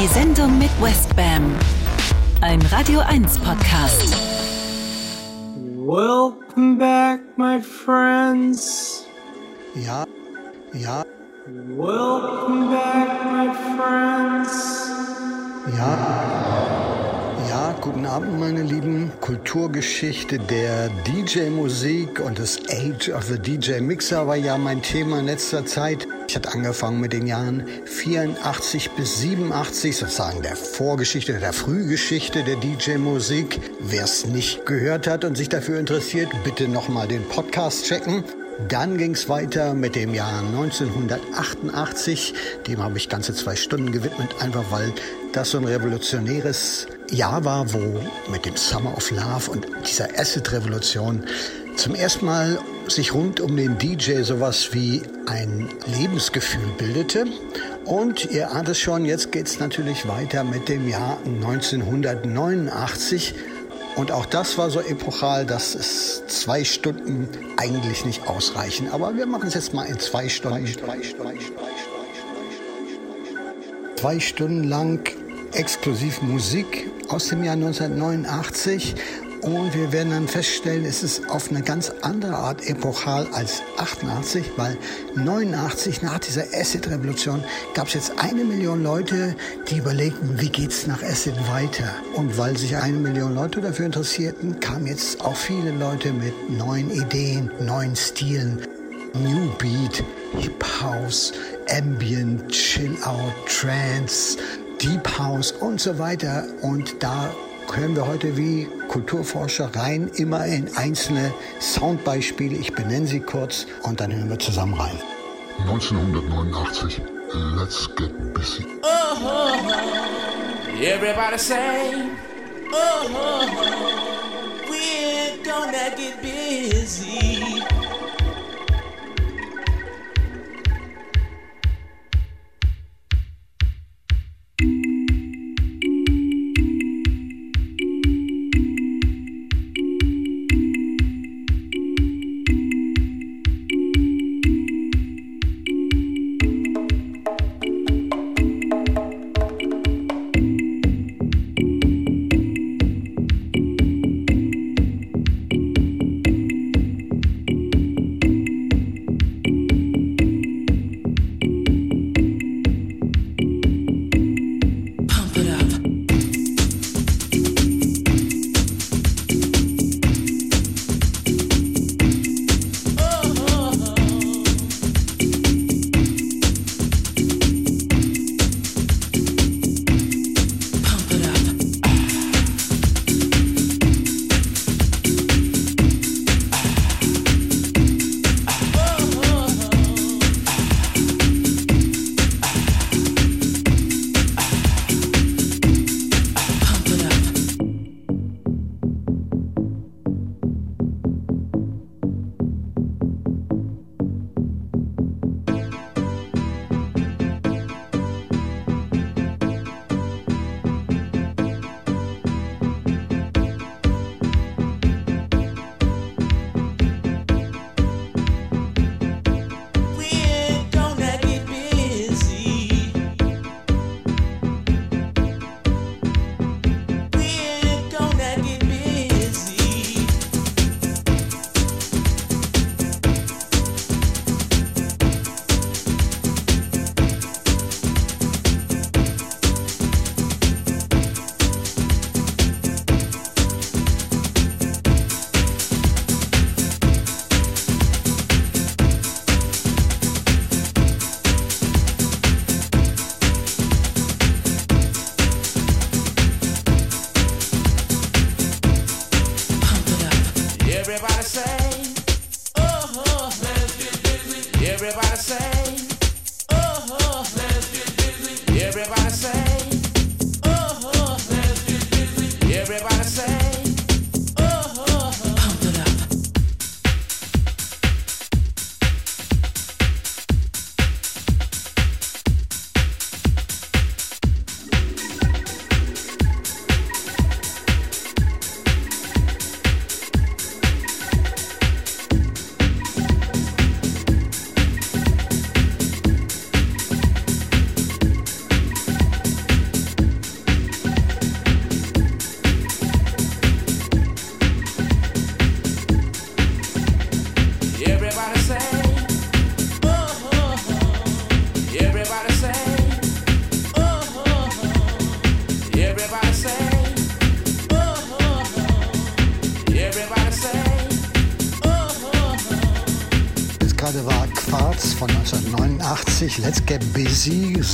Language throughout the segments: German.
Die Sendung mit Westbam. Ein Radio 1 Podcast. Welcome back, my friends. Ja, ja, Welcome back, my friends. ja. Ja, guten Abend, meine Lieben. Kulturgeschichte der DJ-Musik und das Age of the DJ-Mixer war ja mein Thema in letzter Zeit. Ich hatte angefangen mit den Jahren 84 bis 87, sozusagen der Vorgeschichte, der Frühgeschichte der DJ-Musik. Wer es nicht gehört hat und sich dafür interessiert, bitte nochmal den Podcast checken. Dann ging es weiter mit dem Jahr 1988. Dem habe ich ganze zwei Stunden gewidmet, einfach weil das so ein revolutionäres Jahr war, wo mit dem Summer of Love und dieser Acid-Revolution zum ersten Mal sich rund um den DJ sowas wie ein Lebensgefühl bildete. Und ihr ahnt es schon, jetzt geht es natürlich weiter mit dem Jahr 1989. Und auch das war so epochal, dass es zwei Stunden eigentlich nicht ausreichen. Aber wir machen es jetzt mal in zwei Stunden. Zwei Stunden lang exklusiv Musik aus dem Jahr 1989. Und wir werden dann feststellen, es ist auf eine ganz andere Art epochal als 88, weil 89 nach dieser Acid-Revolution gab es jetzt eine Million Leute, die überlegten, wie geht's nach Acid weiter. Und weil sich eine Million Leute dafür interessierten, kamen jetzt auch viele Leute mit neuen Ideen, neuen Stilen. New Beat, Hip House, Ambient, Chill Out, Trance, Deep House und so weiter. Und da hören wir heute wie Kulturforscher rein, immer in einzelne Soundbeispiele. Ich benenne sie kurz und dann hören wir zusammen rein. 1989. Let's get busy. Everybody say, oh, we're gonna get busy.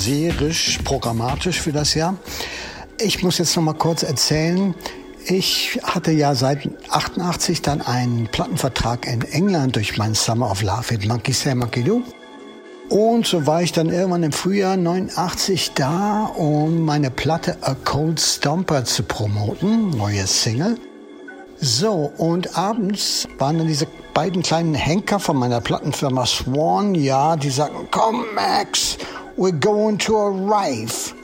Serisch, programmatisch für das Jahr. Ich muss jetzt noch mal kurz erzählen. Ich hatte ja seit 88 dann einen Plattenvertrag in England durch meinen Summer of Love mit Monkey Say Monkey Do. Und so war ich dann irgendwann im Frühjahr 89 da, um meine Platte A Cold Stomper zu promoten, neue Single. So, und abends waren dann diese beiden kleinen Henker von meiner Plattenfirma Swan, ja, die sagten, komm Max, we're going to a rave.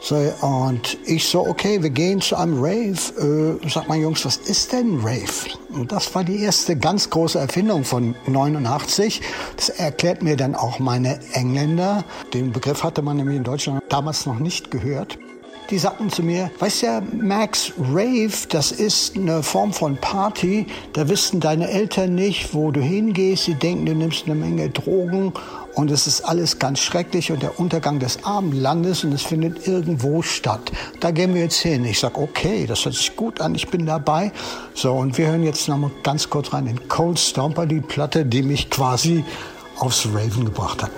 So, und ich so, okay, wir gehen zu einem Rave. Äh, sag mal, Jungs, was ist denn Rave? Und das war die erste ganz große Erfindung von 89. Das erklärt mir dann auch meine Engländer. Den Begriff hatte man nämlich in Deutschland damals noch nicht gehört. Die sagten zu mir, weißt ja, Max, Rave, das ist eine Form von Party. Da wissen deine Eltern nicht, wo du hingehst. Sie denken, du nimmst eine Menge Drogen und es ist alles ganz schrecklich und der Untergang des Abendlandes und es findet irgendwo statt. Da gehen wir jetzt hin. Ich sag, okay, das hört sich gut an, ich bin dabei. So, und wir hören jetzt noch mal ganz kurz rein in Cold Stomper, die Platte, die mich quasi aufs Raven gebracht hat.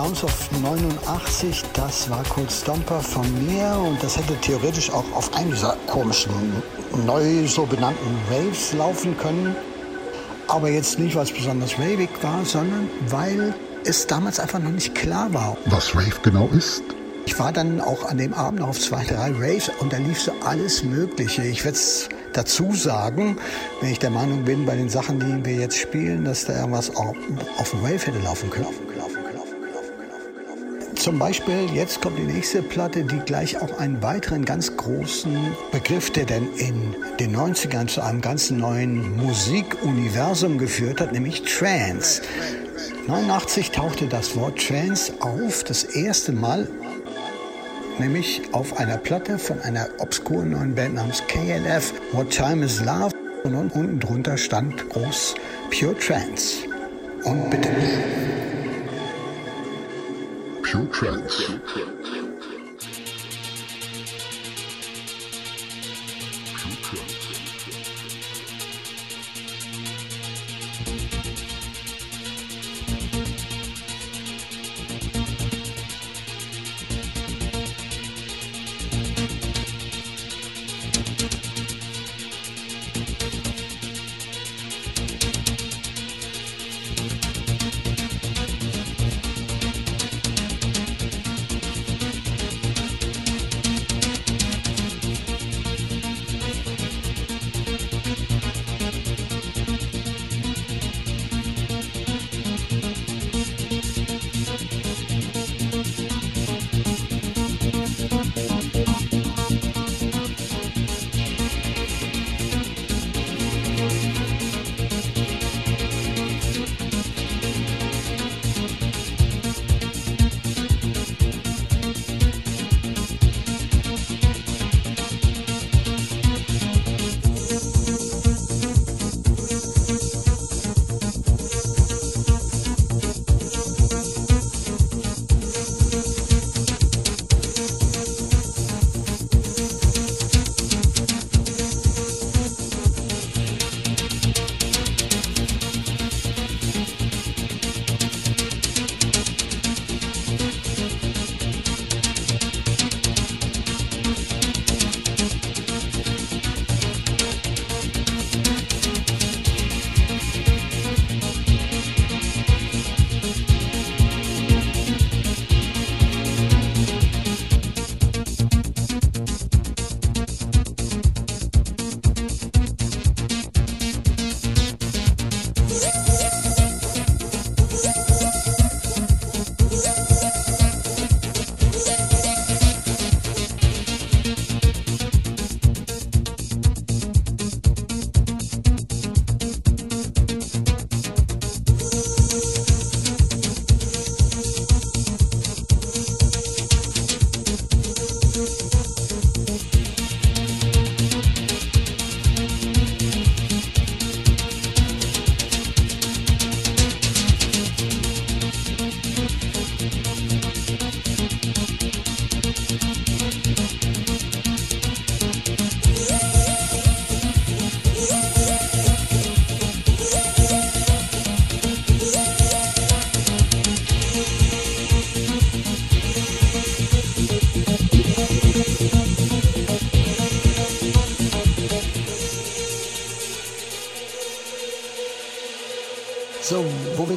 Sounds of 89, das war Cold Stomper von mir und das hätte theoretisch auch auf einem dieser komischen, neu so benannten Waves laufen können. Aber jetzt nicht, weil es besonders wavig war, sondern weil es damals einfach noch nicht klar war. Was Rave genau ist? Ich war dann auch an dem Abend noch auf zwei, drei Raves und da lief so alles Mögliche. Ich werde es dazu sagen, wenn ich der Meinung bin, bei den Sachen, die wir jetzt spielen, dass da irgendwas auf, auf dem Rave hätte laufen können. Zum Beispiel, jetzt kommt die nächste Platte, die gleich auch einen weiteren ganz großen Begriff, der denn in den 90ern zu einem ganz neuen Musikuniversum geführt hat, nämlich Trance. 89 tauchte das Wort Trance auf, das erste Mal, nämlich auf einer Platte von einer obskuren neuen Band namens KLF, What Time is Love. Und unten drunter stand groß Pure Trance. Und bitte. Pure Trance.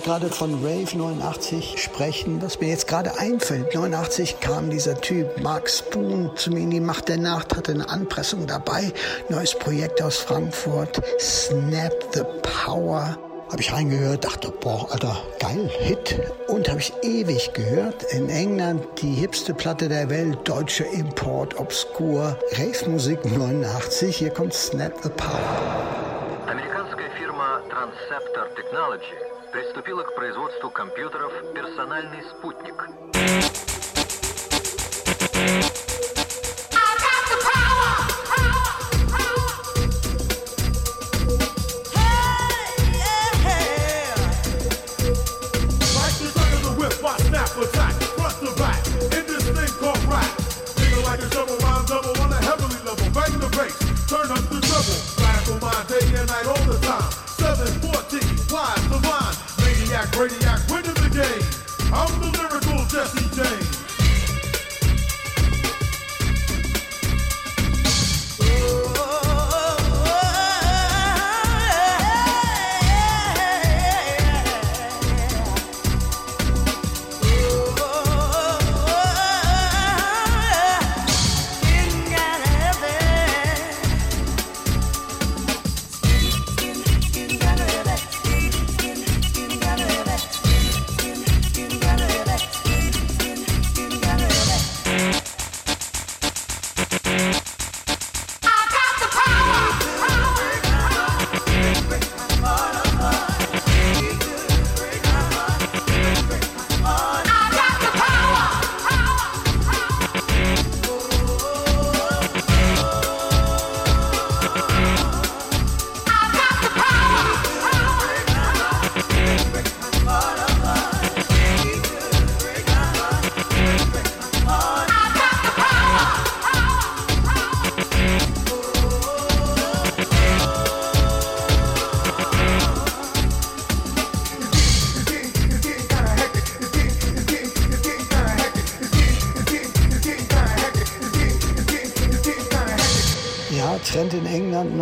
Gerade von Rave 89 sprechen, was mir jetzt gerade einfällt. 89 kam dieser Typ, Mark Spoon, zu mir in die Macht der Nacht, hatte eine Anpressung dabei. Neues Projekt aus Frankfurt, Snap the Power. Habe ich reingehört, dachte, boah, Alter, geil, Hit. Und habe ich ewig gehört. In England die hipste Platte der Welt, deutsche Import, Obskur, Rave-Musik 89. Hier kommt Snap the Power. Компьютеров «Персональный спутник».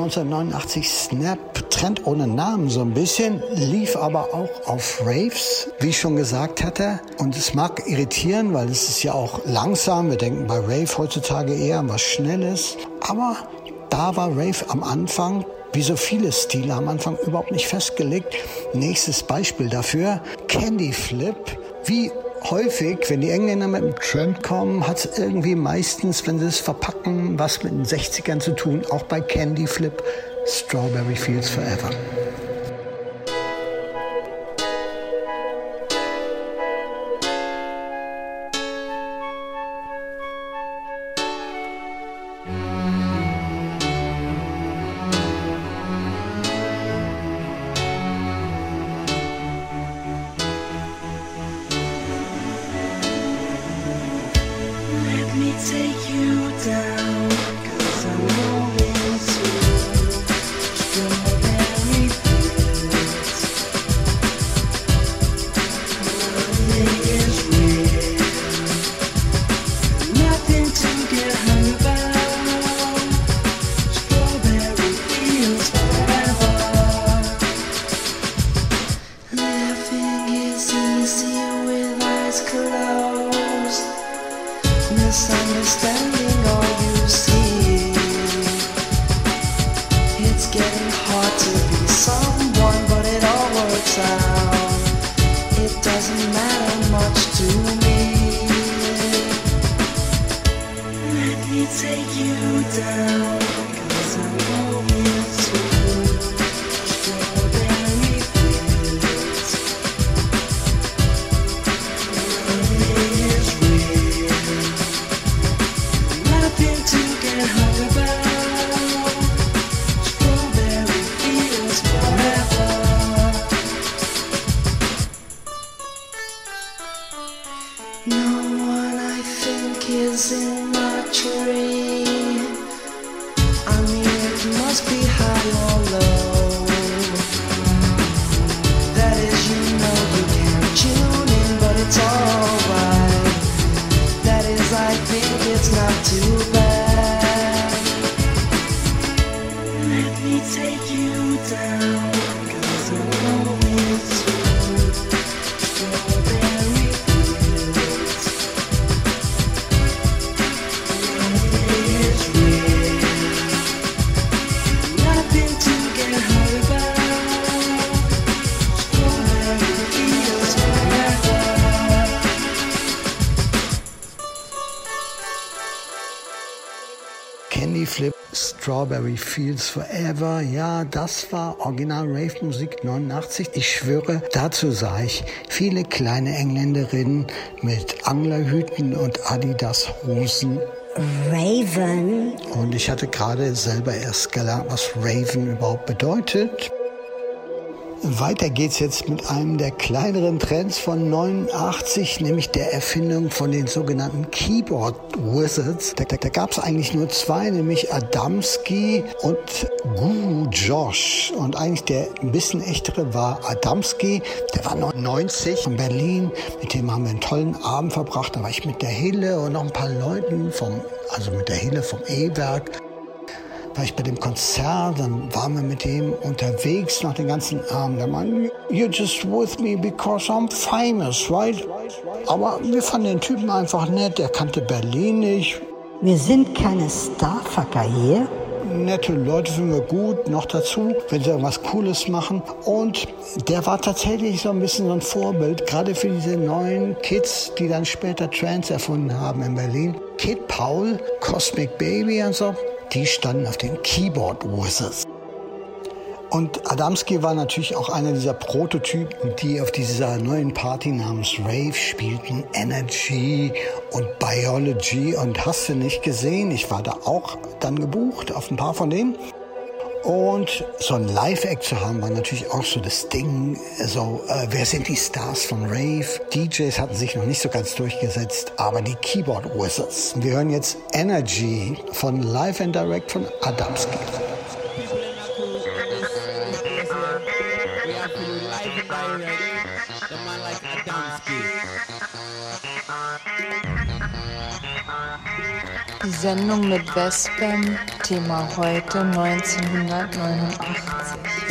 1989 Snap, Trend ohne Namen so ein bisschen, lief aber auch auf Raves, wie ich schon gesagt hatte. Und es mag irritieren, weil es ist ja auch langsam. Wir denken bei Rave heutzutage eher an was Schnelles. Aber da war Rave am Anfang wie so viele Stile am Anfang überhaupt nicht festgelegt. Nächstes Beispiel dafür, Candy Flip. Wie häufig, wenn die Engländer mit einem Trend kommen, hat es irgendwie meistens, wenn sie es verpacken, was mit den 60ern zu tun. Auch bei Candy Flip, Strawberry Fields Forever. Strawberry Fields Forever. Ja, das war Original Rave Musik 89. Ich schwöre, dazu sah ich viele kleine Engländerinnen mit Anglerhüten und Adidas Hosen. Raven. Und ich hatte gerade selber erst gelernt, was Raven überhaupt bedeutet. Weiter geht's jetzt mit einem der kleineren Trends von 89, nämlich der Erfindung von den sogenannten Keyboard Wizards. Da, da, da gab's eigentlich nur zwei, nämlich Adamski und Guru Josh. Und eigentlich der ein bisschen echtere war Adamski, der war 90 in Berlin. Mit dem haben wir einen tollen Abend verbracht. Da war ich mit der Hille und noch ein paar Leuten vom, also mit der Hille vom E-Werk war ich bei dem Konzert, dann waren wir mit ihm unterwegs noch den ganzen Abend. Der meinte, you're just with me because I'm famous, right? Aber wir fanden den Typen einfach nett, er kannte Berlin nicht. Wir sind keine Starfucker hier. Nette Leute finden wir gut, noch dazu, wenn sie irgendwas Cooles machen. Und der war tatsächlich so ein bisschen so ein Vorbild, gerade für diese neuen Kids, die dann später Trance erfunden haben in Berlin. Kid Paul, Cosmic Baby und so, die standen auf den Keyboard Wizards. Und Adamski war natürlich auch einer dieser Prototypen, die auf dieser neuen Party namens Rave spielten. Energy und Biology und hast du nicht gesehen. Ich war da auch dann gebucht auf ein paar von denen. Und so ein Live-Act zu haben, war natürlich auch so das Ding. So, äh, wer sind die Stars von Rave? DJs hatten sich noch nicht so ganz durchgesetzt, aber die Keyboard Wizards. Wir hören jetzt Energy von Live and Direct von Adamski. Sendung mit Westbam, Thema heute 1989.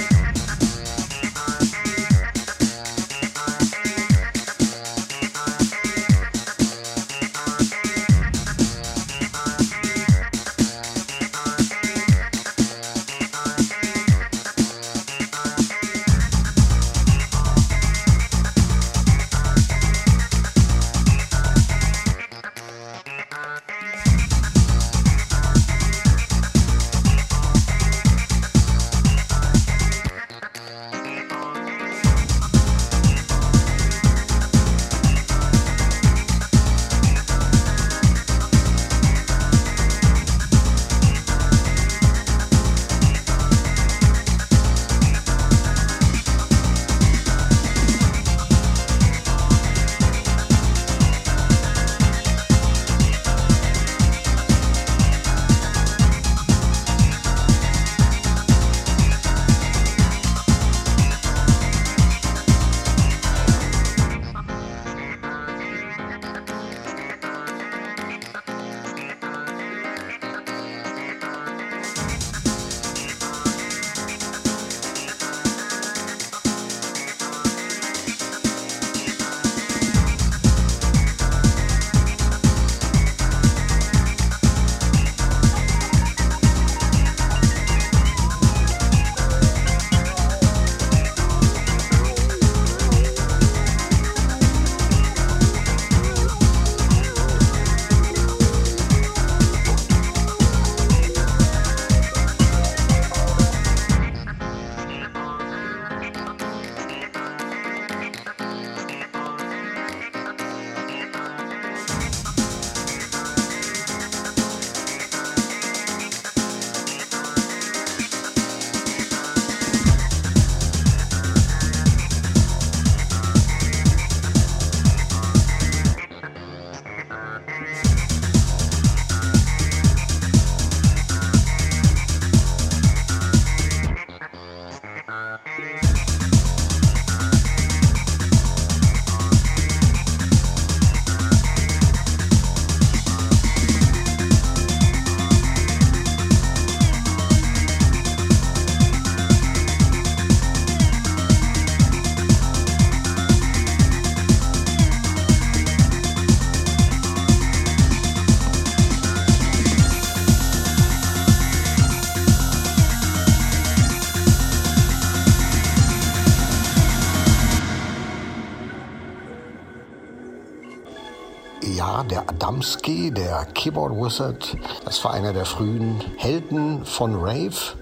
der Adamski, der Keyboard Wizard, das war einer der frühen Helden von Rave.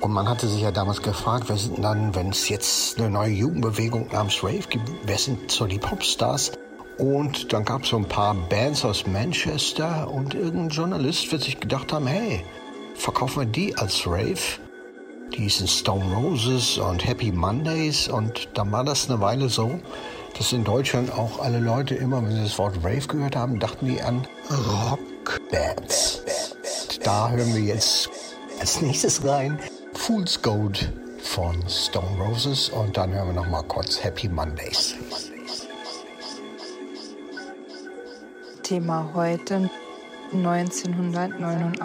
Und man hatte sich ja damals gefragt, wer sind dann, wenn es jetzt eine neue Jugendbewegung namens Rave gibt, wer sind so die Popstars? Und dann gab es so ein paar Bands aus Manchester und irgendein Journalist wird sich gedacht haben, hey, verkaufen wir die als Rave? Die hießen Stone Roses und Happy Mondays und dann war das eine Weile so, dass in Deutschland auch alle Leute immer, wenn sie das Wort Rave gehört haben, dachten die an Rockbands. Da hören wir jetzt als nächstes rein Fool's Gold von Stone Roses und dann hören wir noch mal kurz Happy Mondays. Thema heute 1989.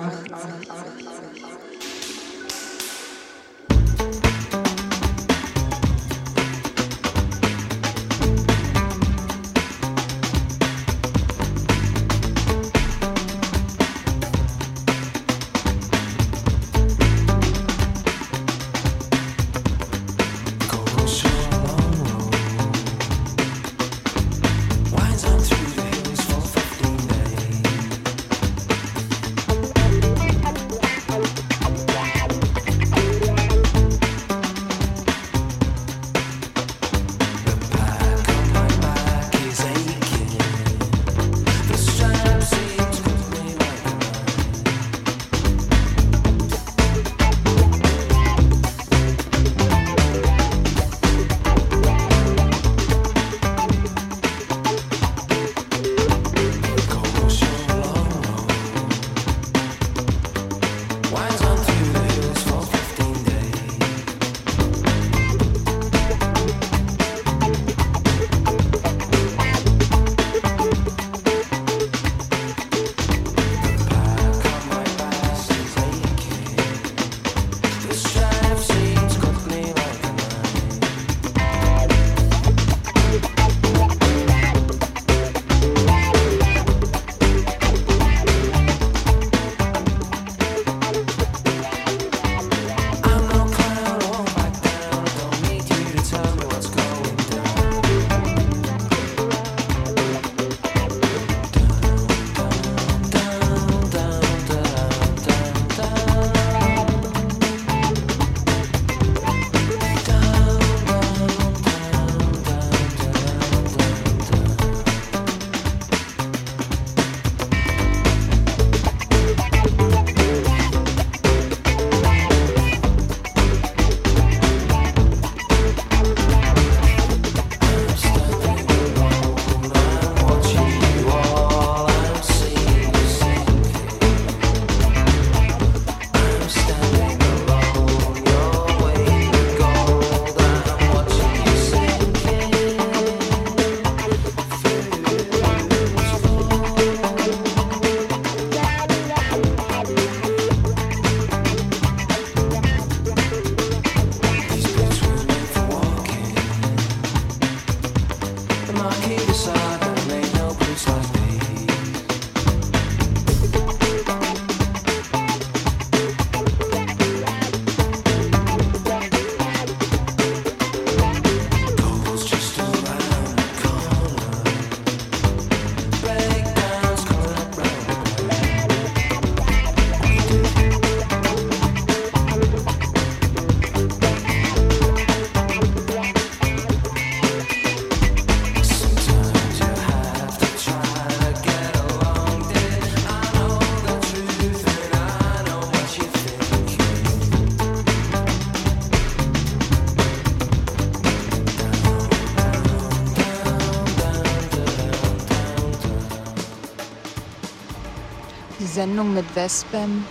Sendung mit Westbam.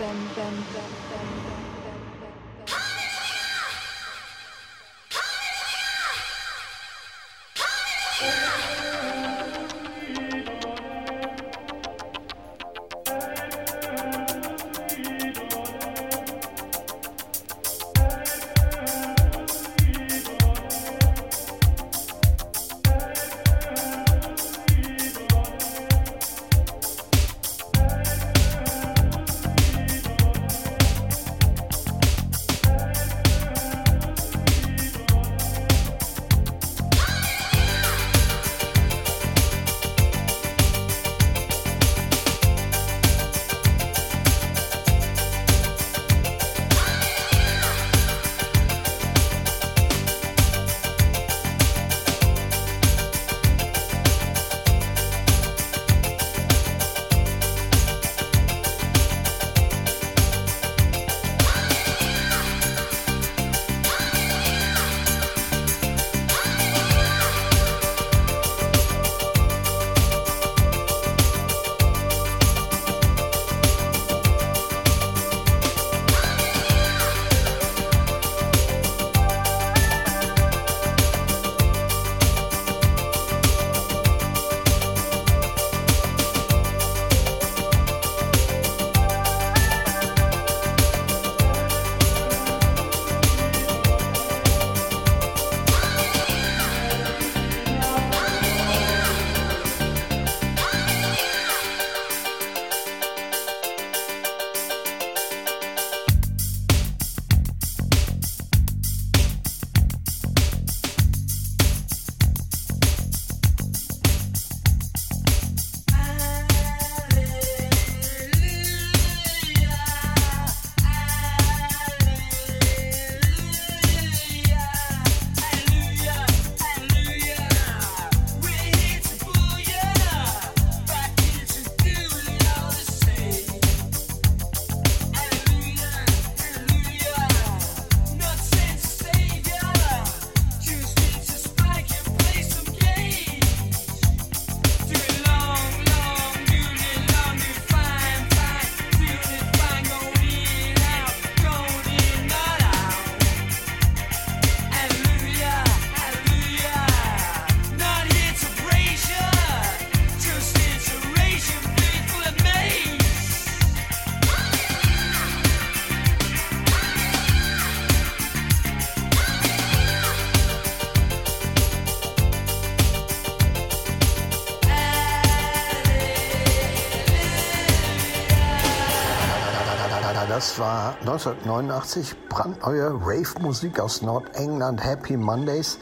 War 1989 brandneue Rave-Musik aus Nordengland, Happy Mondays.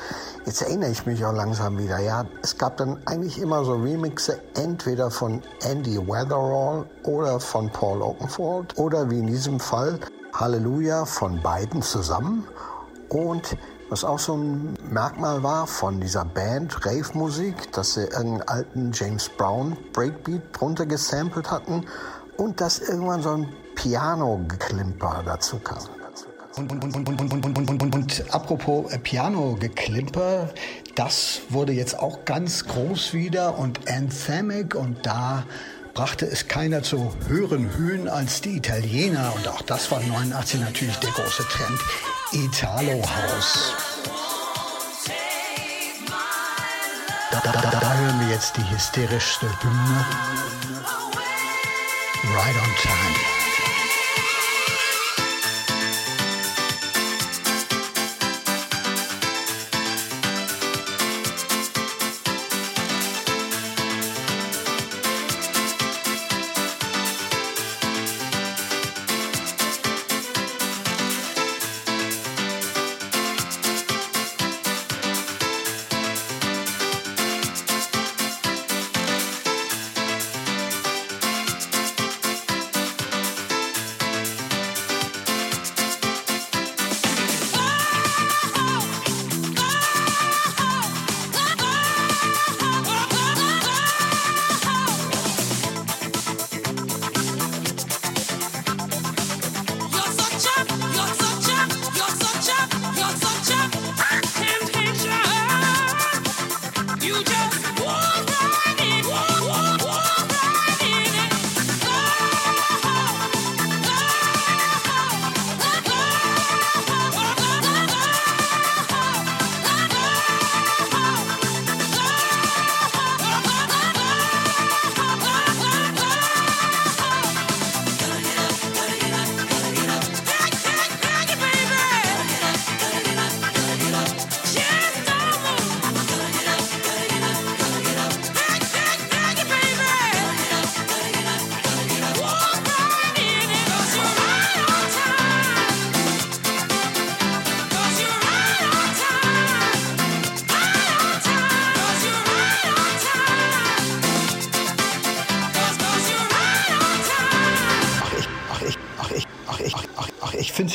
Jetzt erinnere ich mich auch langsam wieder. Ja, es gab dann eigentlich immer so Remixe, entweder von Andy Weatherall oder von Paul Oakenfold oder wie in diesem Fall Halleluja von beiden zusammen. Und was auch so ein Merkmal war von dieser Band Rave-Musik, dass sie irgendeinen alten James Brown Breakbeat drunter gesampelt hatten und dass irgendwann so ein Piano-Geklimper dazu kam. Und, und, und, und, und, und, und, und, und apropos Piano-Geklimper, das wurde jetzt auch ganz groß wieder und anthemic und da brachte es keiner zu höheren Höhen als die Italiener und auch das war 89 natürlich der große Trend, Italo House. Da, da, da, da hören wir jetzt die hysterischste Hymne. Right on time.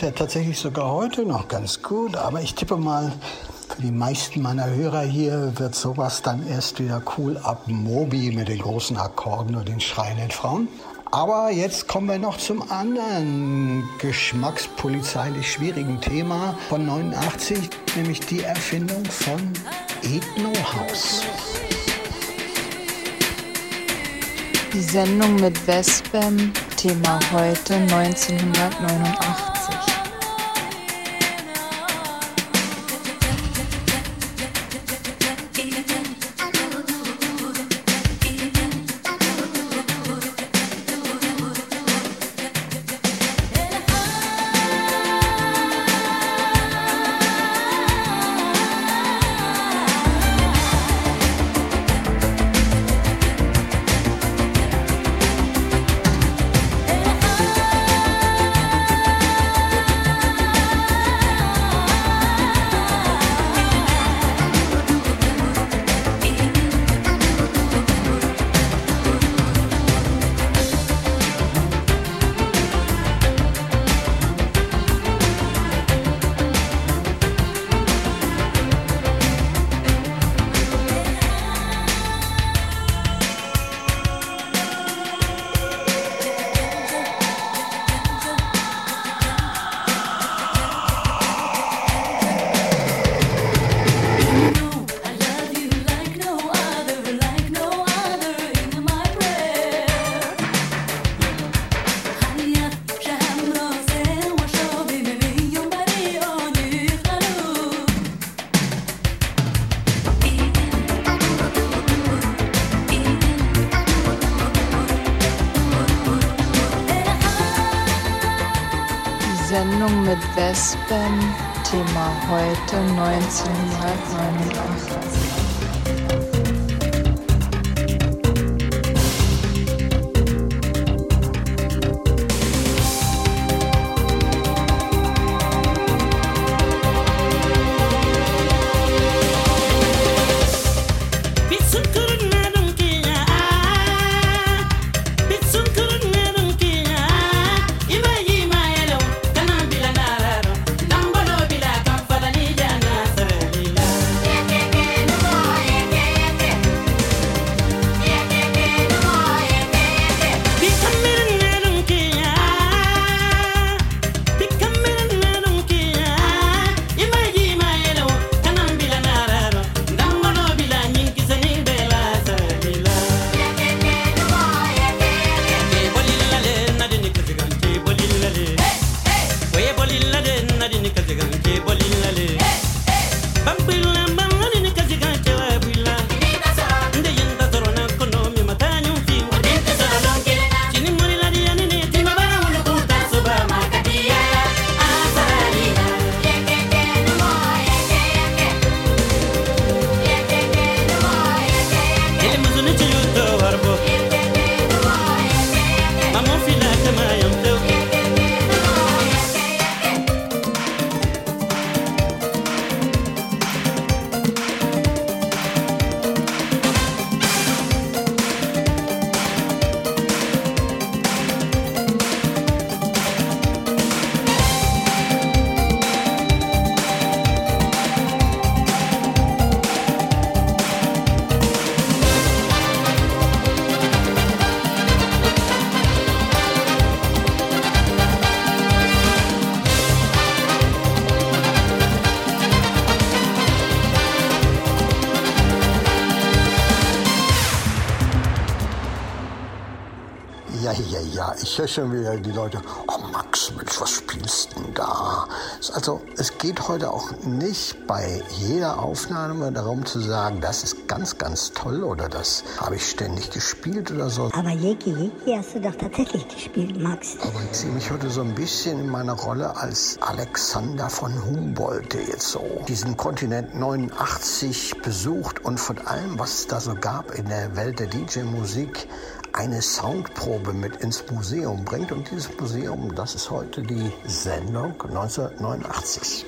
Es ja tatsächlich sogar heute noch ganz gut, aber ich tippe mal, für die meisten meiner Hörer hier wird sowas dann erst wieder cool ab Moby mit den großen Akkorden und den schreienden Frauen. Aber jetzt kommen wir noch zum anderen geschmackspolizeilich schwierigen Thema von 89, nämlich die Erfindung von Ethno House. Die Sendung mit Vespem, Thema heute 1989. Sendung mit Wespen, Thema heute 1989. schon wieder die Leute, oh Max, Mensch, was spielst denn da? Also, es geht heute auch nicht bei jeder Aufnahme darum zu sagen, das ist ganz, ganz toll oder das habe ich ständig gespielt oder so. Aber Jeki Jeki hast du doch tatsächlich gespielt, Max. Aber ich sehe mich heute so ein bisschen in meiner Rolle als Alexander von Humboldt, der jetzt so diesen Kontinent 89 besucht und von allem, was es da so gab in der Welt der DJ-Musik, eine Soundprobe mit ins Museum bringt. Und dieses Museum, das ist heute die Sendung 1989.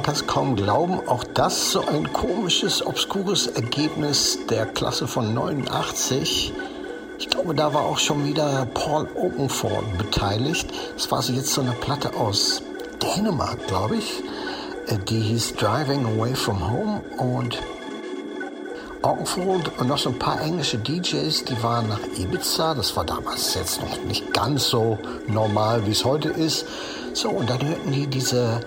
man kann es kaum glauben. Auch das so ein komisches, obskures Ergebnis der Klasse von 89. Ich glaube, da war auch schon wieder Paul Oakenfold beteiligt. Es war so jetzt so eine Platte aus Dänemark, glaube ich. Äh, die hieß Driving Away from Home und Oakenfold und noch so ein paar englische DJs, die waren nach Ibiza. Das war damals jetzt noch nicht ganz so normal, wie es heute ist. So, und dann hörten die diese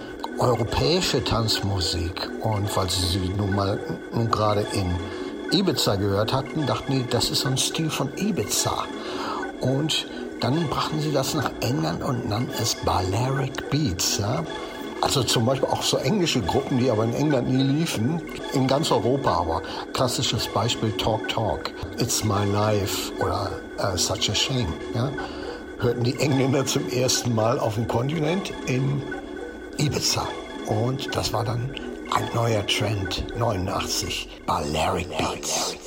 europäische Tanzmusik. Und weil sie sie nun mal nun gerade in Ibiza gehört hatten, dachten die, das ist so ein Stil von Ibiza. Und dann brachten sie das nach England und nannten es Balearic Beats. Ja? Also zum Beispiel auch so englische Gruppen, die aber in England nie liefen, in ganz Europa aber. Klassisches Beispiel Talk Talk, It's My Life oder uh, Such a Shame. Ja? Hörten die Engländer zum ersten Mal auf dem Kontinent in Ibiza. Und das war dann ein neuer Trend, 89, Balearic Beats.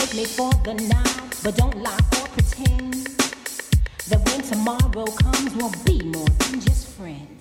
Take me for the night, but don't lie or pretend that when tomorrow comes, we'll be more than just friends.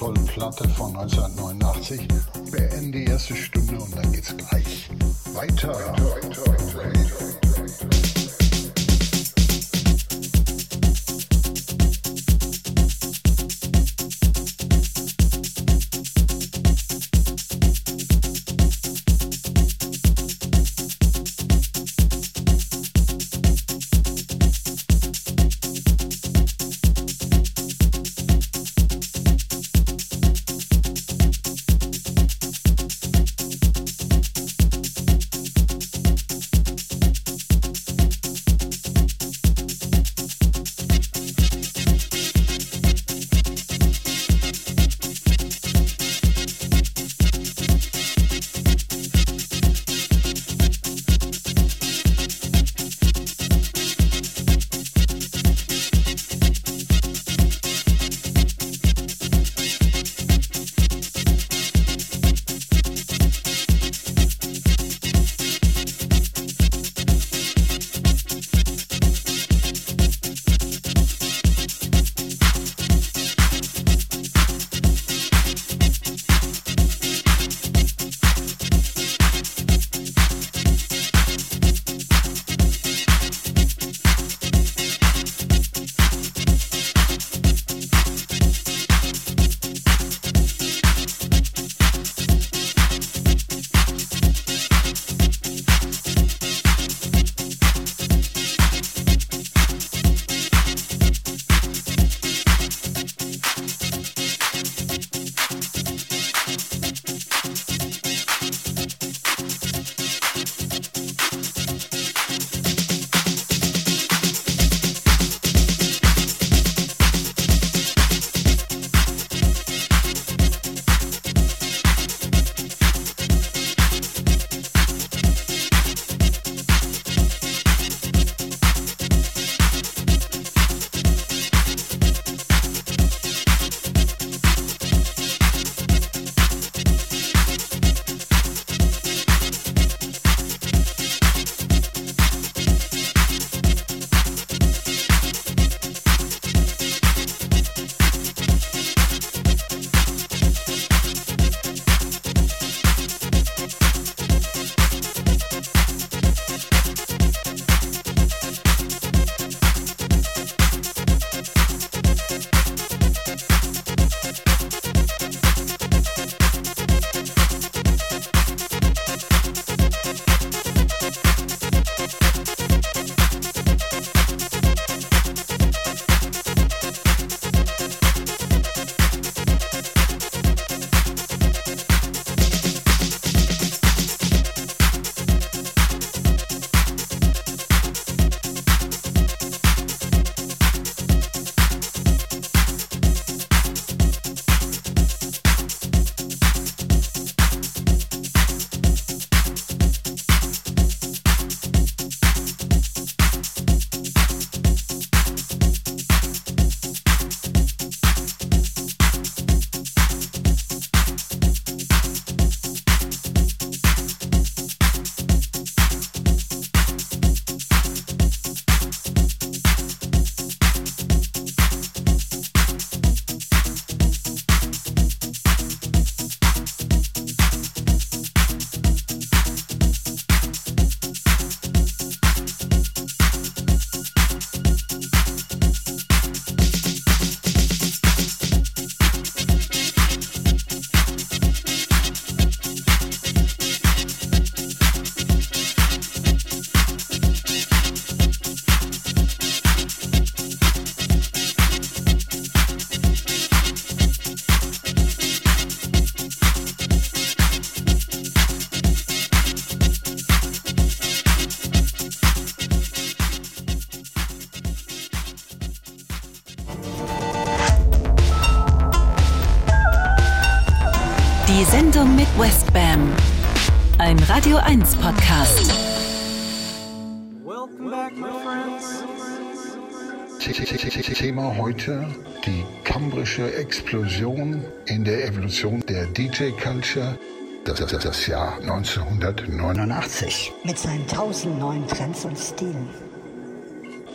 Platte von 1989. Beende die erste Stunde und dann geht's gleich weiter, 1 Podcast. Thema heute die kambrische Explosion in der Evolution der DJ-Culture. Das ist das Jahr 1989. Mit seinen tausend neuen Trends und Stilen.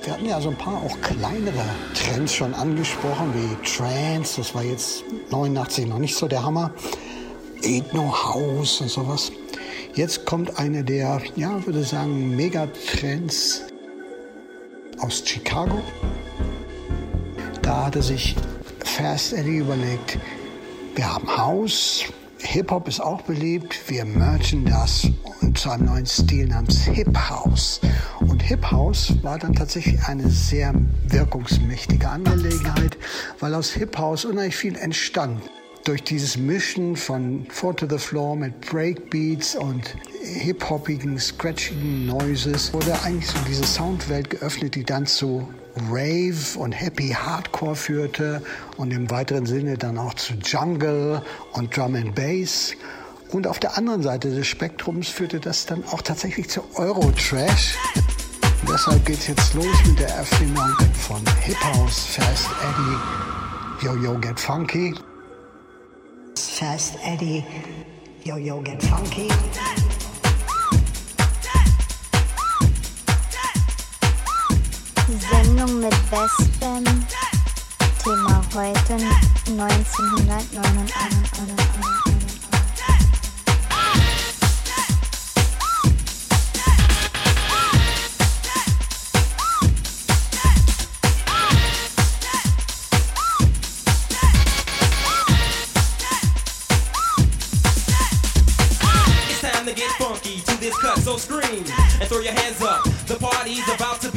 Wir hatten ja so ein paar auch kleinere Trends schon angesprochen, wie Trance, das war jetzt 89 noch nicht so der Hammer. Ethno House und sowas. Kommt eine der, ja, würde sagen, Megatrends aus Chicago. Da hatte sich Fast Eddie überlegt, wir haben House, Hip-Hop ist auch beliebt, wir merchen das und zu einem neuen Stil namens Hip House. Und Hip House war dann tatsächlich eine sehr wirkungsmächtige Angelegenheit, weil aus Hip House unheimlich viel entstand durch dieses Mischen von Four to the Floor mit Breakbeats und hip-hoppigen, scratchigen Noises wurde eigentlich so diese Soundwelt geöffnet, die dann zu Rave und Happy Hardcore führte und im weiteren Sinne dann auch zu Jungle und Drum and Bass. Und auf der anderen Seite des Spektrums führte das dann auch tatsächlich zu Eurotrash. Und deshalb geht es jetzt los mit der Erfindung von Hip House, Fast Eddie, Yo Yo Get Funky. Fast Eddie, Yo Yo Get Funky. Die Sendung mit Westbam. Thema heute 1999. It's time to get funky to this cut, so scream and throw your hands up. The party's about to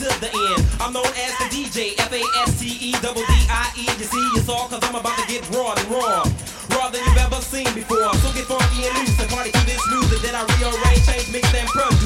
to the end. I'm known as the DJ, F A S T E double D I E. You see, it's all cause I'm about to get raw and raw. Raw than you've ever seen before. So get funky and loose and party to this music that I rearrange, change, mix, and produce.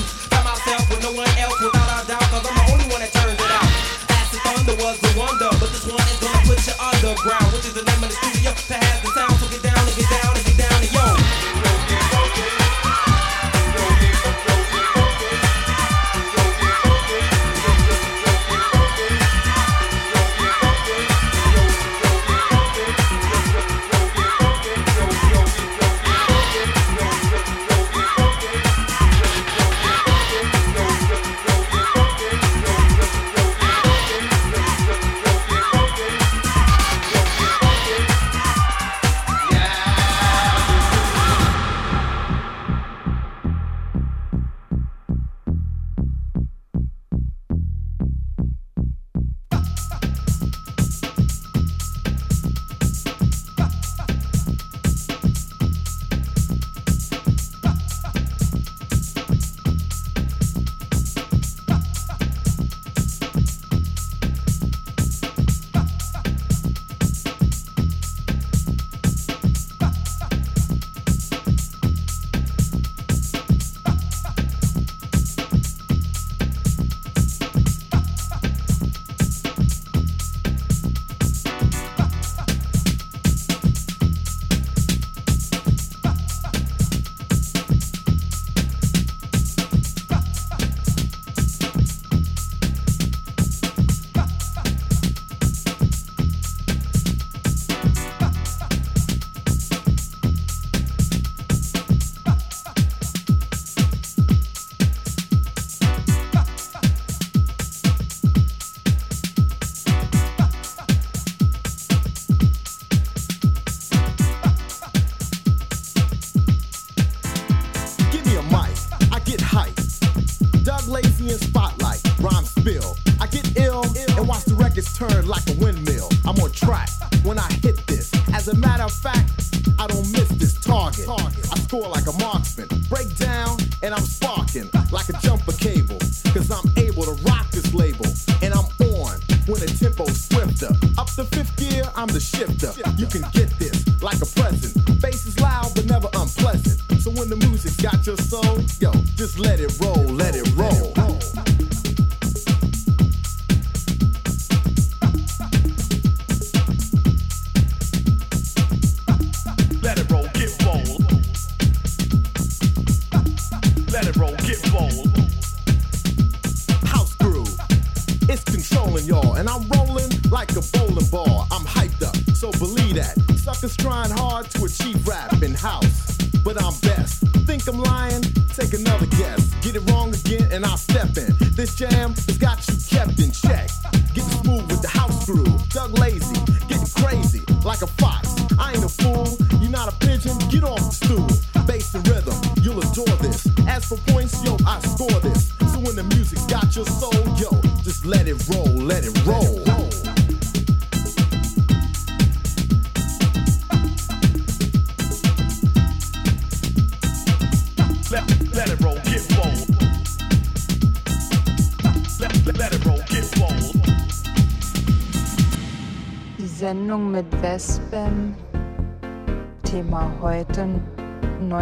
I'm the shifter. You can get this like a present. Bass is loud, but never unpleasant. So when the music's got your soul, yo, just let it roll, let it roll.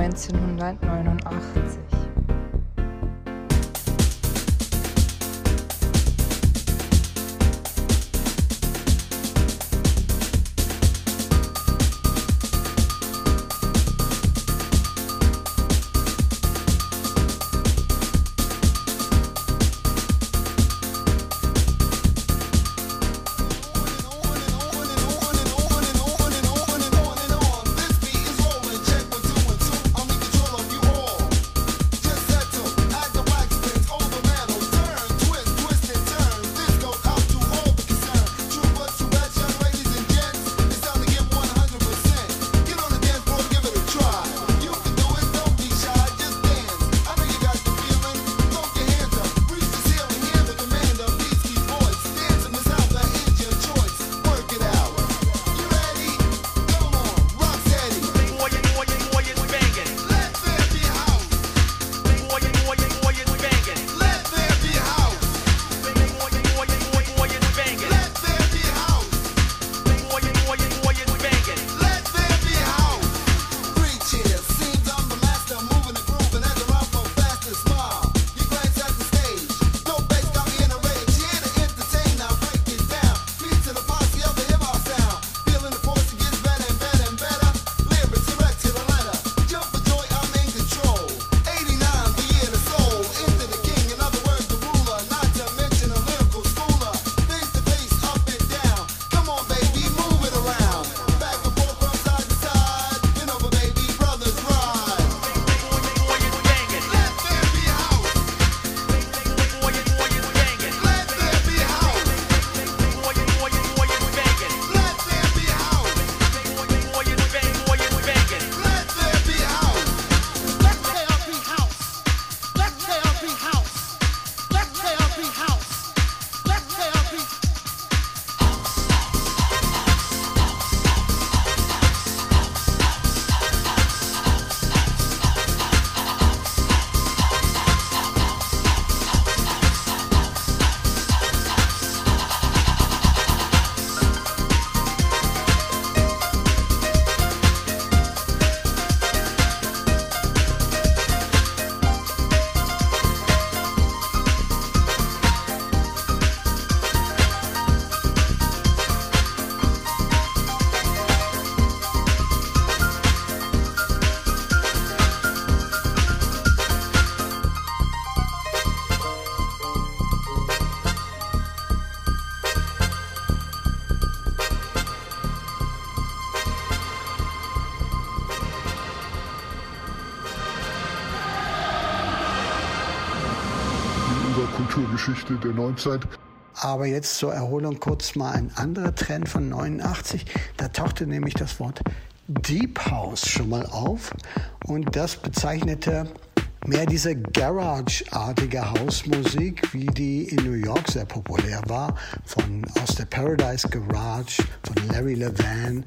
1989. Kulturgeschichte der Neuzeit. Aber jetzt zur Erholung kurz mal ein anderer Trend von 89. Da tauchte nämlich das Wort Deep House schon mal auf und das bezeichnete mehr diese Garage-artige Hausmusik, wie die in New York sehr populär war, von aus der Paradise Garage, von Larry Levan.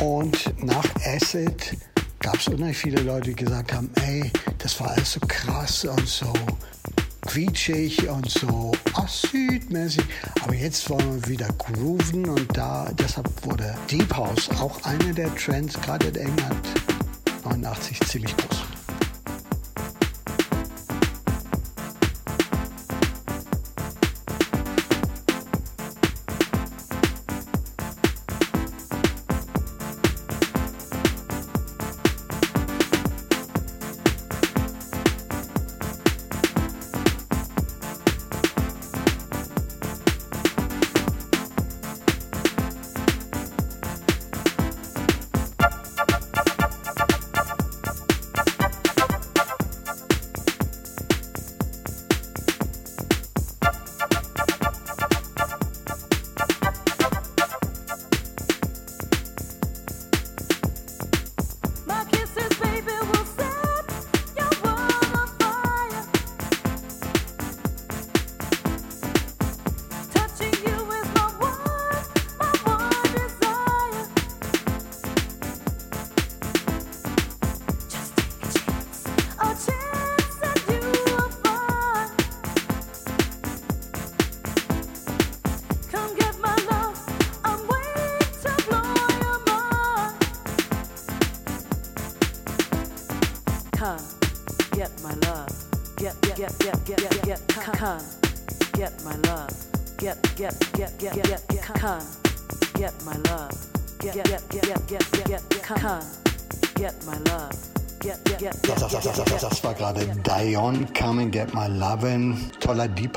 Und nach Acid gab es unheimlich viele Leute, die gesagt haben, ey, das war alles so krass und so quietschig und so Südmäßig. Aber jetzt wollen wir wieder grooven und da deshalb wurde Deep House auch einer der Trends, gerade in England 89 ziemlich groß.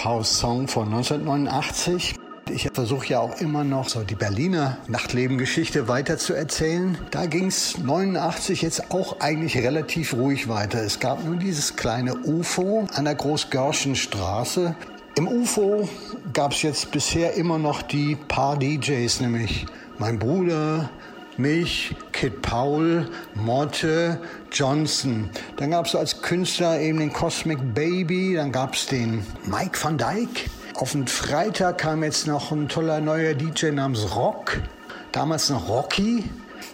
House Song von 1989. Ich versuche ja auch immer noch so die Berliner Nachtleben-Geschichte weiter zu erzählen. Da ging es 89 jetzt auch eigentlich relativ ruhig weiter. Es gab nur dieses kleine UFO an der Großgörschenstraße. Im UFO gab es jetzt bisher immer noch die paar DJs, nämlich mein Bruder, mich, Kid Paul, Morte, Johnson. Dann gab es als Künstler eben den Cosmic Baby, dann gab es den Mike van Dyke. Auf den Freitag kam jetzt noch ein toller neuer DJ namens Rock, damals noch Rocky.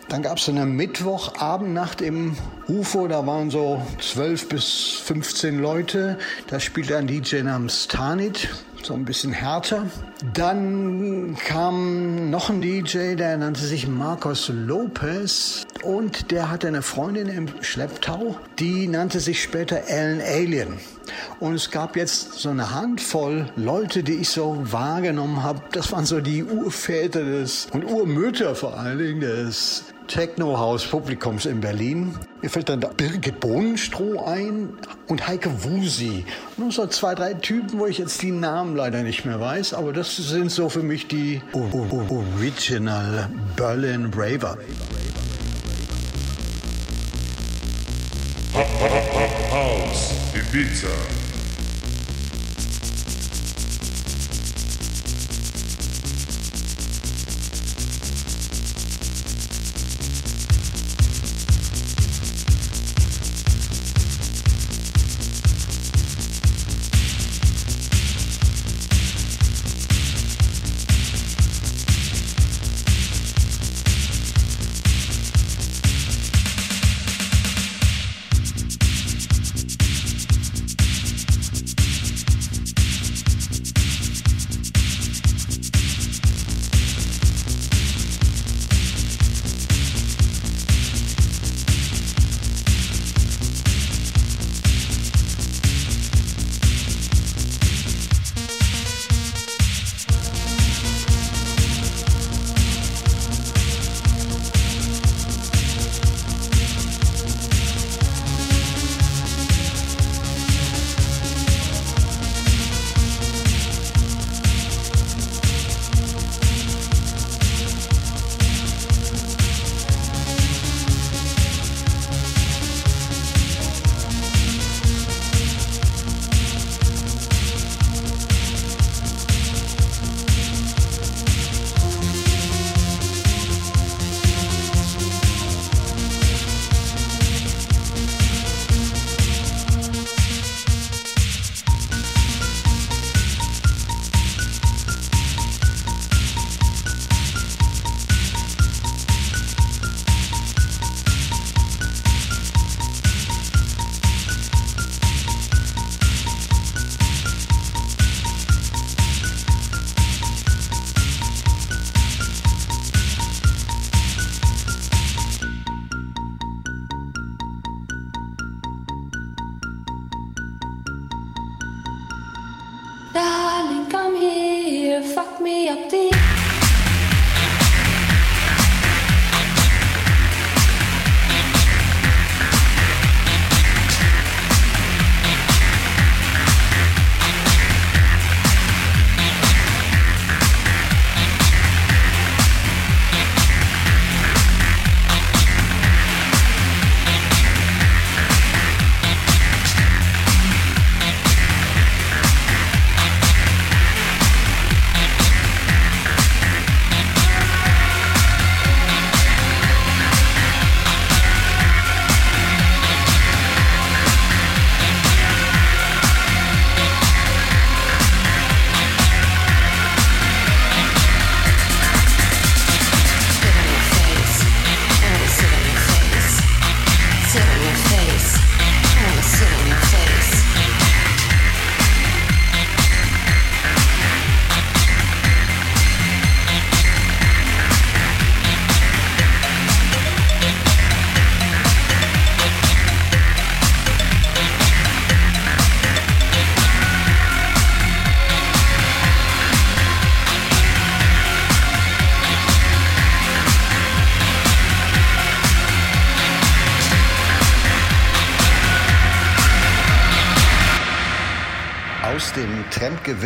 Dann gab es eine Mittwochabendnacht im UFO, da waren so 12 bis 15 Leute. Da spielte ein DJ namens Tanit, so ein bisschen härter. Dann kam noch ein DJ, der nannte sich Marcos Lopez und der hatte eine Freundin im Schlepptau, die nannte sich später Ellen Alien. Und es gab jetzt so eine Handvoll Leute, die ich so wahrgenommen habe. Das waren so die Urväter des und Urmütter vor allen Dingen des Techno-House-Publikums in Berlin. Mir fällt dann Birgit Bohnenstroh ein und Heike Wusi. Nur so zwei, drei Typen, wo ich jetzt die Namen leider nicht mehr weiß, aber das sind so für mich die Original Berlin Raver. House Ibiza.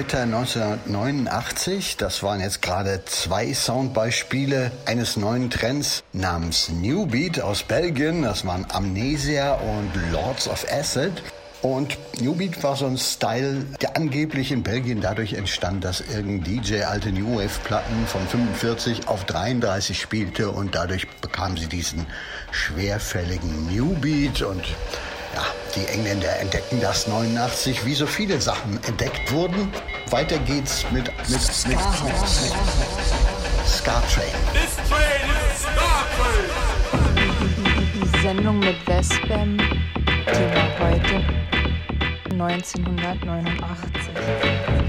Trendgewitter 1989. Das waren jetzt gerade zwei Soundbeispiele eines neuen Trends namens New Beat aus Belgien. Das waren Amnesia und Lords of Acid. Und New Beat war so ein Style, der angeblich in Belgien dadurch entstand, dass irgendein DJ alte New Wave Platten von 45 auf 33 spielte und dadurch bekam sie diesen schwerfälligen New Beat und ja, die Engländer entdeckten das 89, wie so viele Sachen entdeckt wurden. Weiter geht's mit, mit, mit, mit, mit Scar Train. This train is a Star Train. Die Sendung mit Westbam, Thema heute 1989.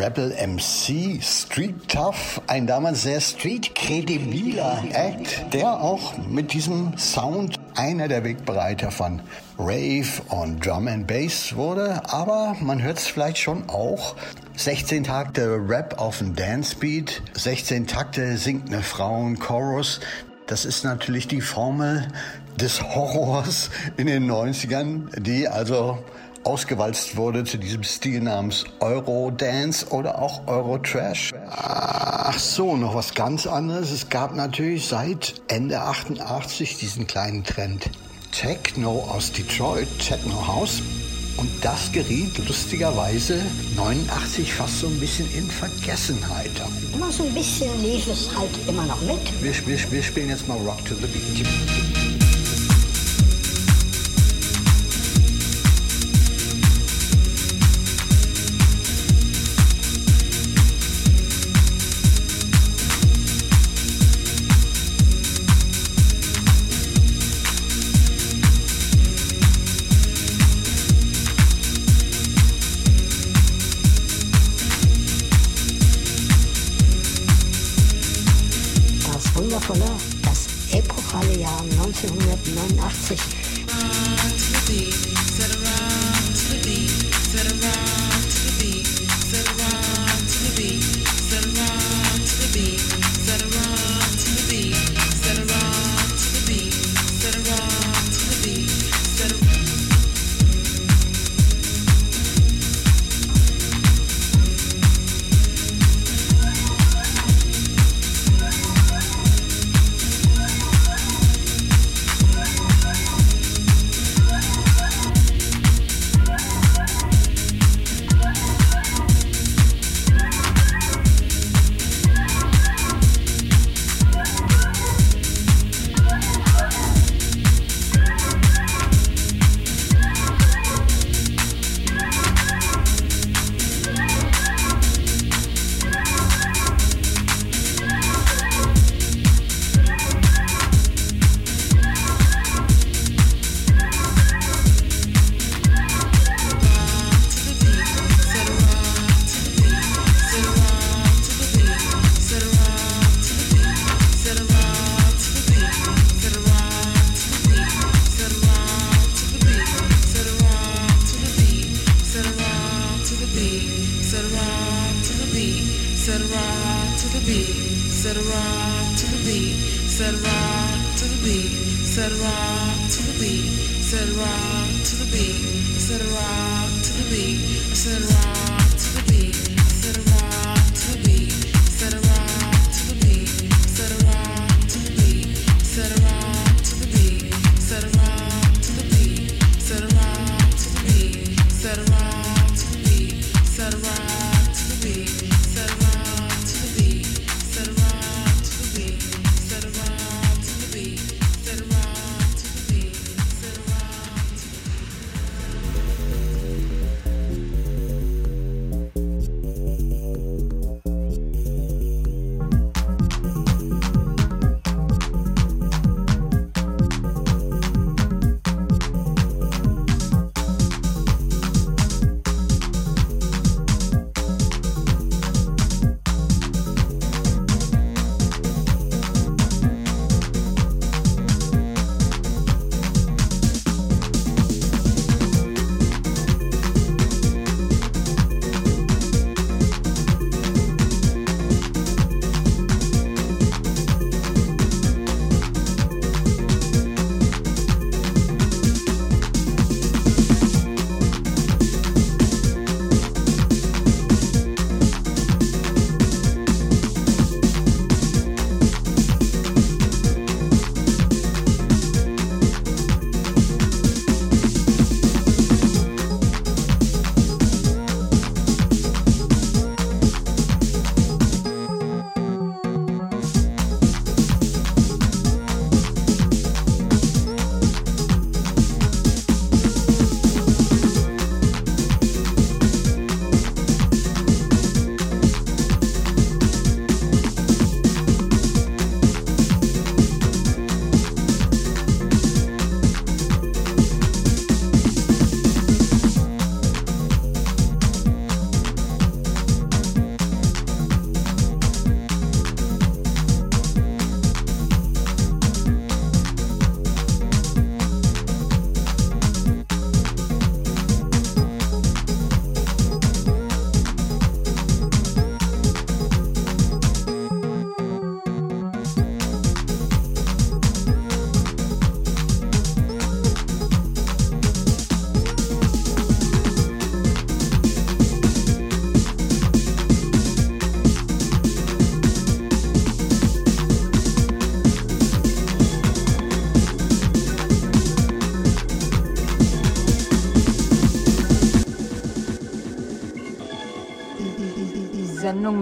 Rebel MC Street Tough, ein damals sehr street-kredibiler Act, der auch mit diesem Sound einer der Wegbereiter von Rave und Drum and Bass wurde. Aber man hört es vielleicht schon auch. 16 Takte Rap auf dem Dance Beat, 16 Takte singt eine Frau ein Chorus. Das ist natürlich die Formel des Horrors in den 90ern, die also ausgewalzt wurde zu diesem Stil namens Eurodance oder auch Eurotrash. Ach so, noch was ganz anderes. Es gab natürlich seit Ende 88 diesen kleinen Trend Techno aus Detroit, Techno House. Und das geriet lustigerweise 89 fast so ein bisschen in Vergessenheit. Immer so ein bisschen lief es halt immer noch mit. Wir, wir, wir spielen jetzt mal Rock to the Beat. 1989.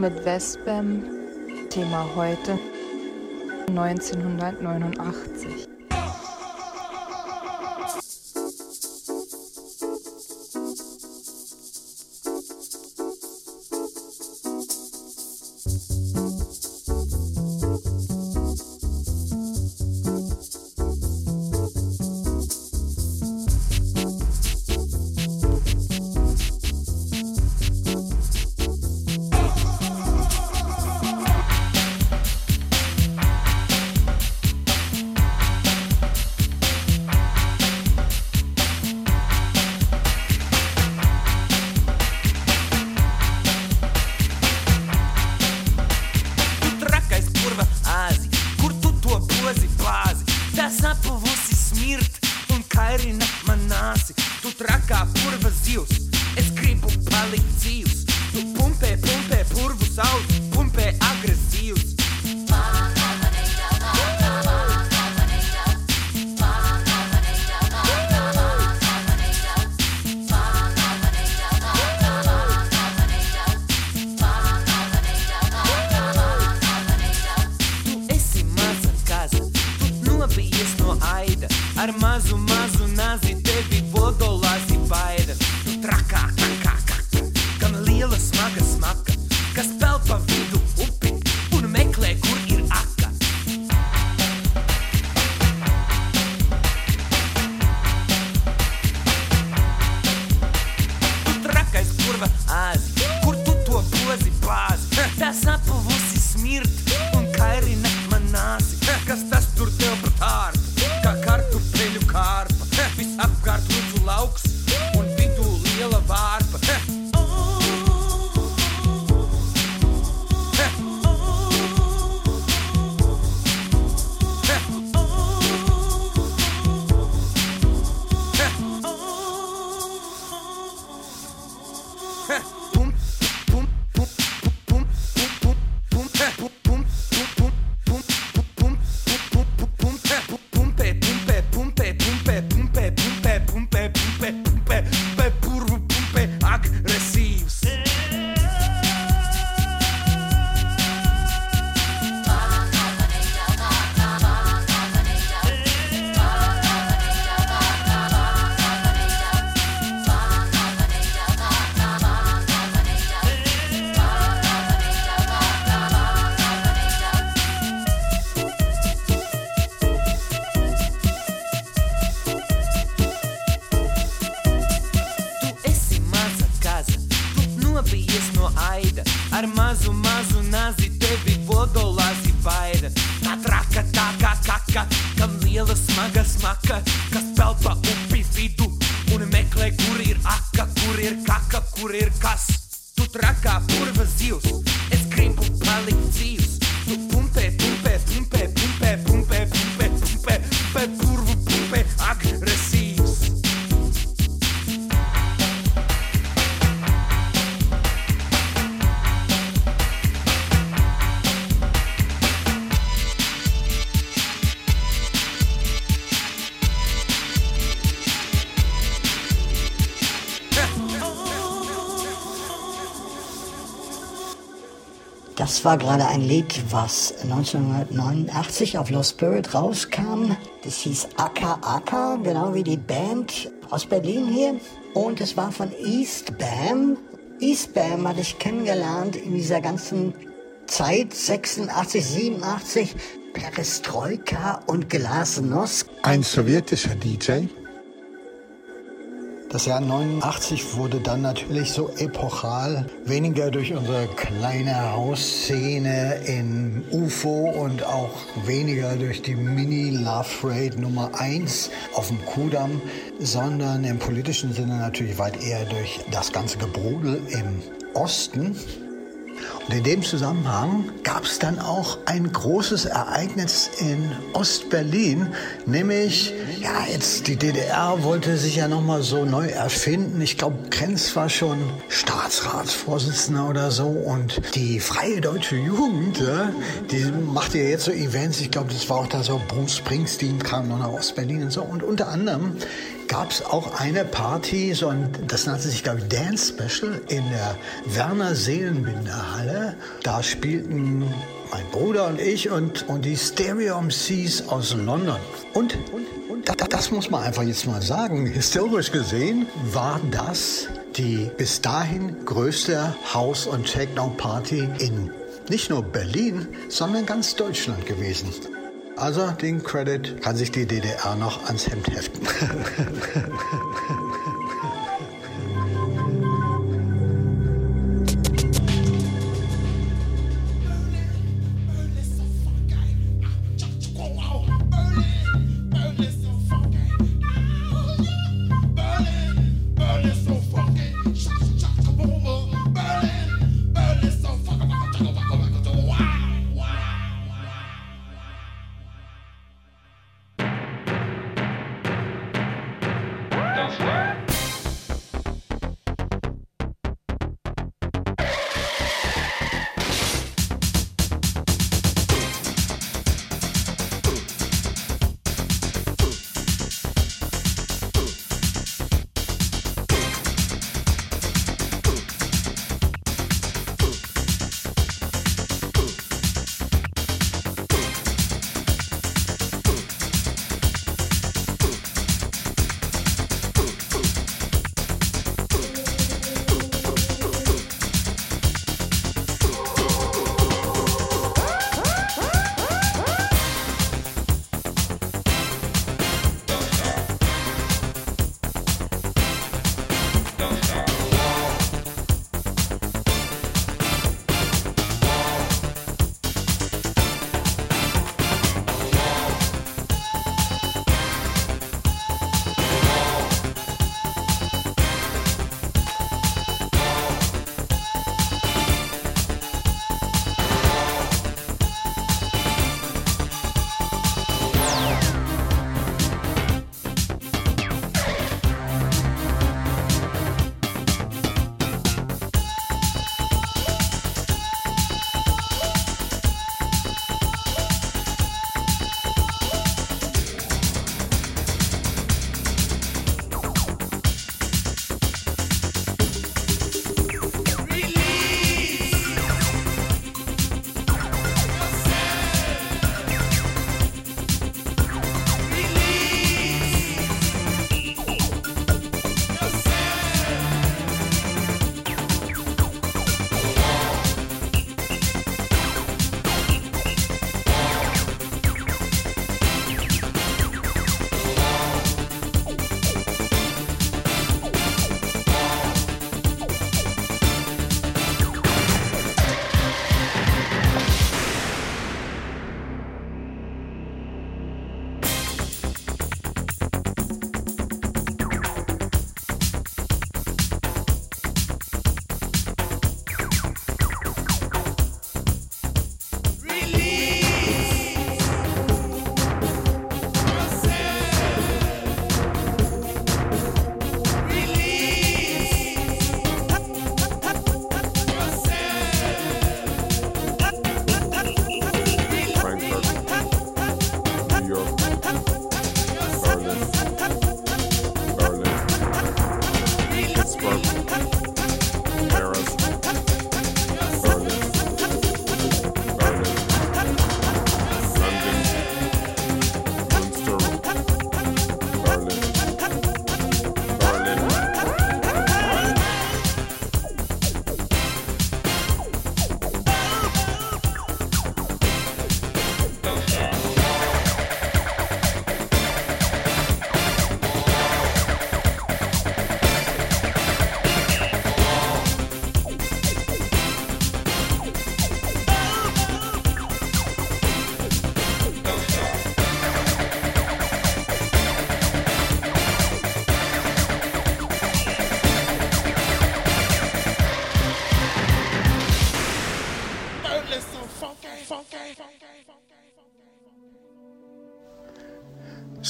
Mit Westbam. Thema heute 1989. Das war gerade ein Lied, was 1989 auf Lost Spirit rauskam. Das hieß Aka Aka, genau wie die Band aus Berlin hier. Und es war von Eastbam. Eastbam hatte ich kennengelernt in dieser ganzen Zeit, 86, 87, Perestroika und Glasnost. Ein sowjetischer DJ, das Jahr 89 wurde dann natürlich so epochal, weniger durch unsere kleine Hausszene in UFO und auch weniger durch die Mini-Love Raid Nummer 1 auf dem Kudamm, sondern im politischen Sinne natürlich weit eher durch das ganze Gebrudel im Osten. Und in dem Zusammenhang gab es dann auch ein großes Ereignis in Ostberlin, nämlich, ja, jetzt die DDR wollte sich ja nochmal so neu erfinden. Ich glaube, Krenz war schon Staatsratsvorsitzender oder so und die Freie Deutsche Jugend, ja, die macht ja jetzt so Events. Ich glaube, das war auch da so, Bruce Springsteen kam noch nach Ostberlin und so. Und unter anderem gab es auch eine Party, so ein, das nannte sich, glaube ich, Dance Special in der Werner Seelenbinderhalle. Da spielten mein Bruder und ich und, und die Stereo MCs aus London. Und, und, und das muss man einfach jetzt mal sagen, historisch gesehen war das die bis dahin größte House- und Techno-Party in nicht nur Berlin, sondern ganz Deutschland gewesen. Also den Credit kann sich die DDR noch ans Hemd heften.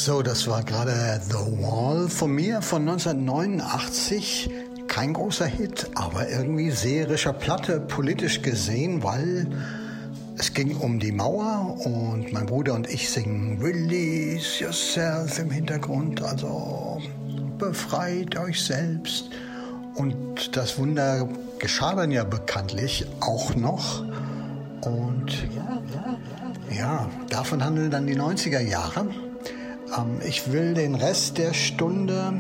So, das war gerade The Wall von mir von 1989. Kein großer Hit, aber irgendwie seherischer Platte, politisch gesehen, weil es ging um die Mauer und mein Bruder und ich singen Release Yourself im Hintergrund. Also befreit euch selbst. Und das Wunder geschah dann ja bekanntlich auch noch. Und ja, davon handeln dann die 90er Jahre. Ähm, ich will den Rest der Stunde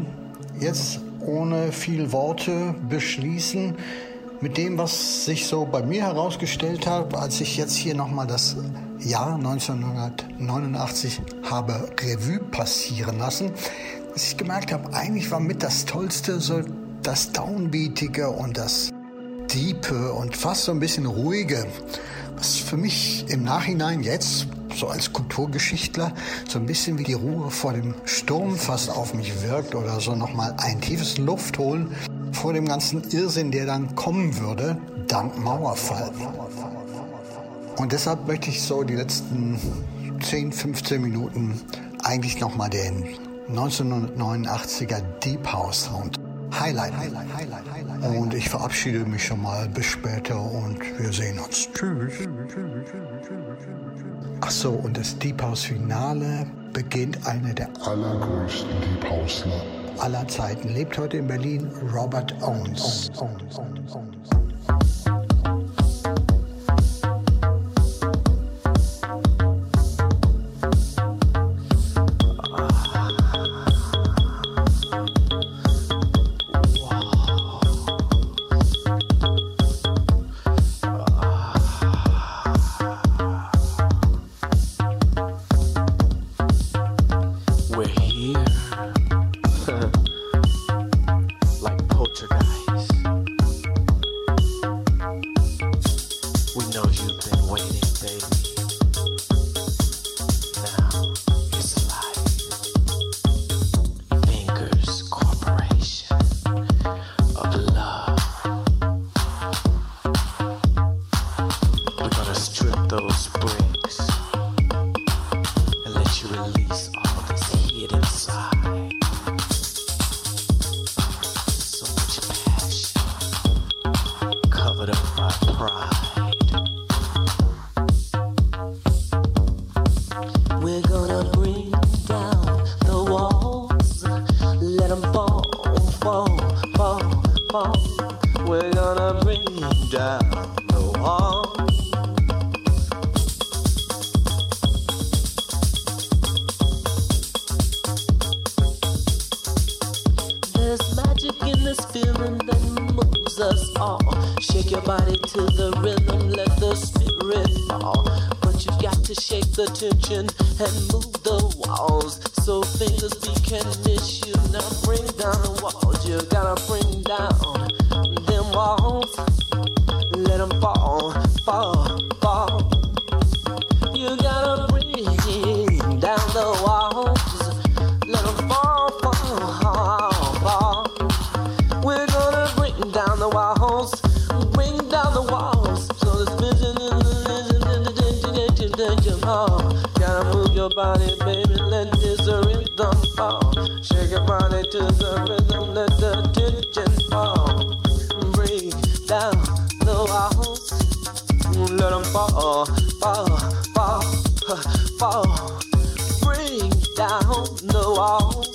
jetzt ohne viel Worte beschließen mit dem, was sich so bei mir herausgestellt hat, als ich jetzt hier nochmal das Jahr 1989 habe Revue passieren lassen, dass ich gemerkt habe, eigentlich war mit das Tollste so das Downbeatige und das Diepe und fast so ein bisschen ruhige, was für mich im Nachhinein jetzt so als Kulturgeschichtler so ein bisschen wie die Ruhe vor dem Sturm fast auf mich wirkt oder so nochmal ein tiefes Luft holen vor dem ganzen Irrsinn, der dann kommen würde, dank Mauerfall. Und deshalb möchte ich so die letzten 10, 15 Minuten eigentlich nochmal den 1989er Deep House Sound Highlight. Und ich verabschiede mich schon mal. Bis später und wir sehen uns. Tschüss. Ach so, und das Deep House Finale beginnt eine der allergrößten Deep Houseler aller Zeiten. Lebt heute in Berlin Robert Owens. Owens. Gotta move your body, baby, let this rhythm fall. Shake your body to the rhythm, let the tension fall. Down the walls, them fall, fall, fall, fall. Bring down the walls.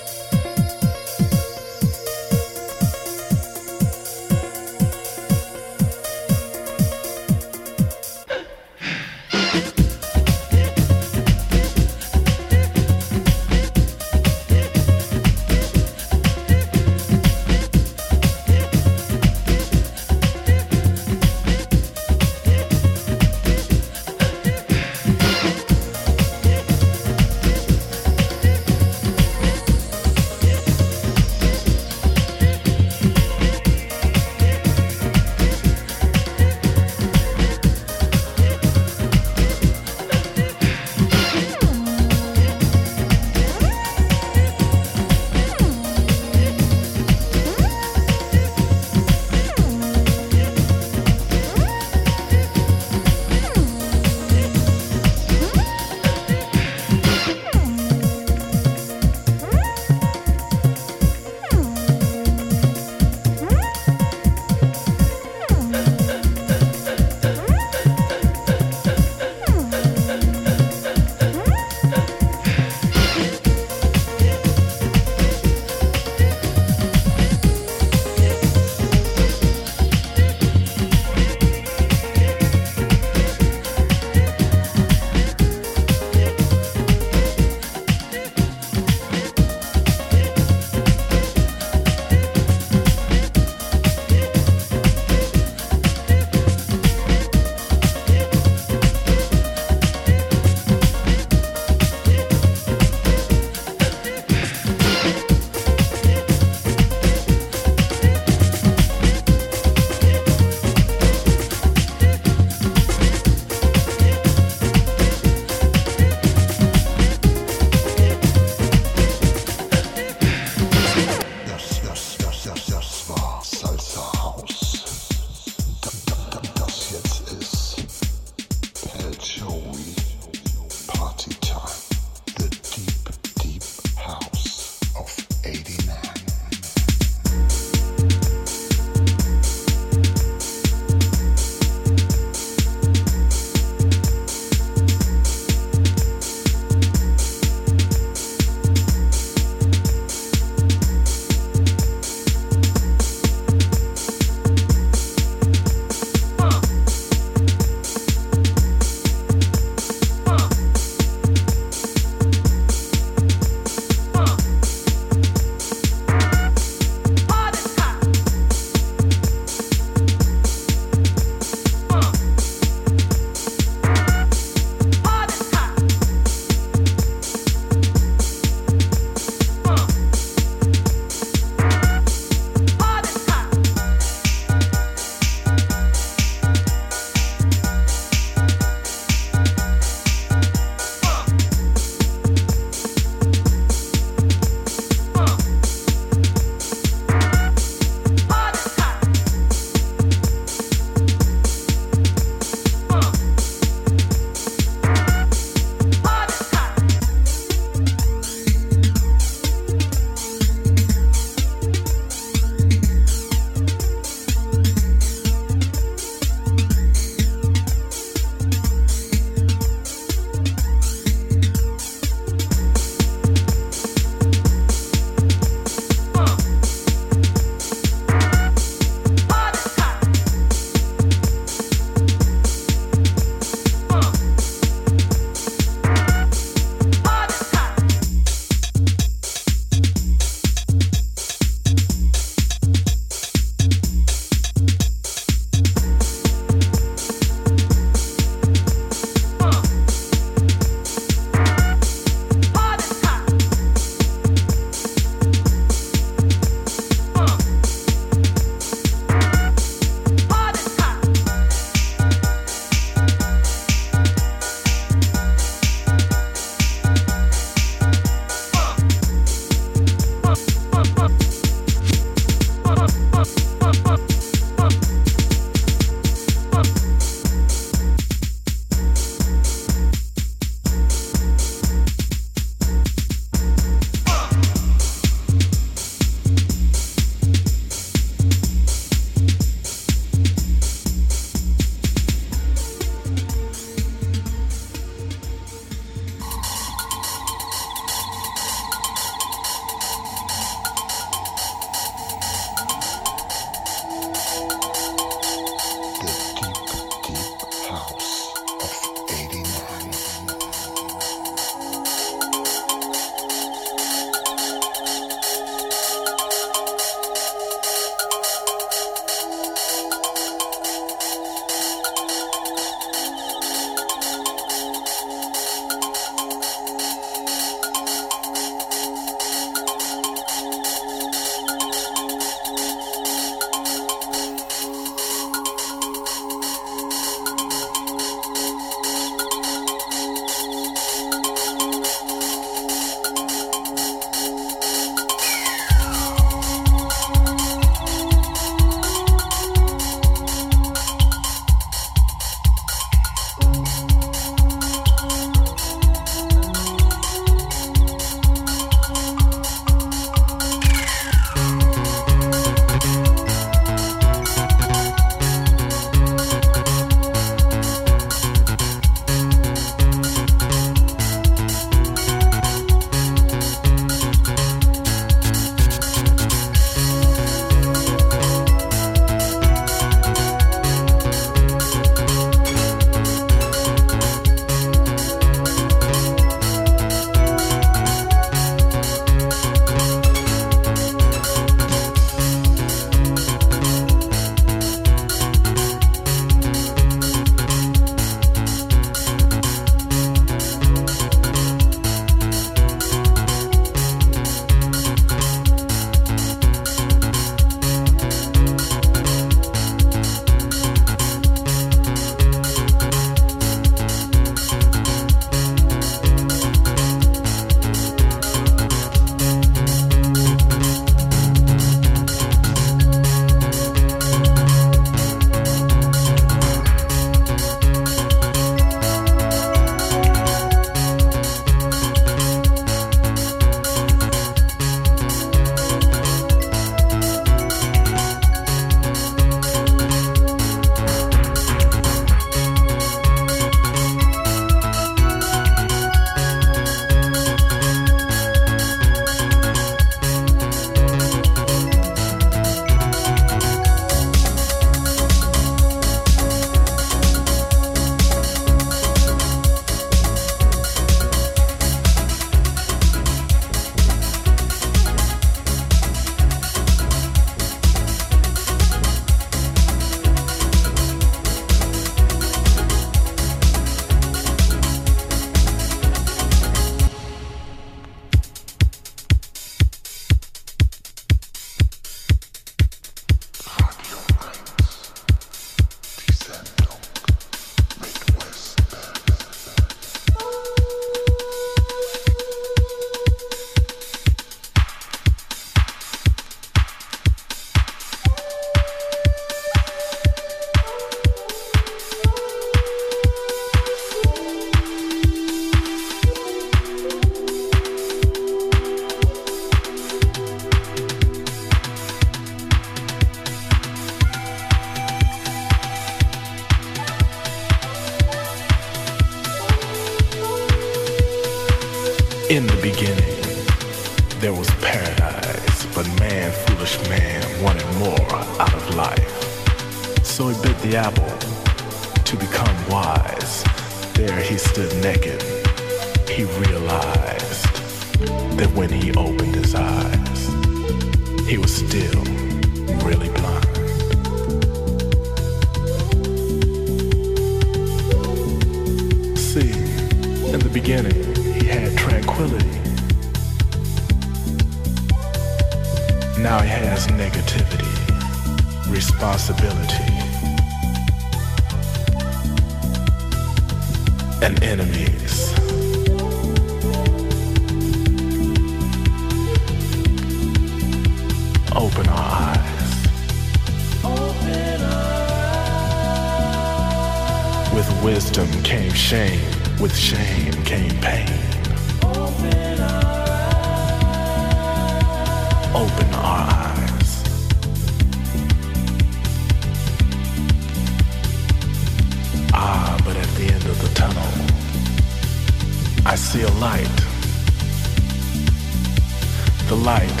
the light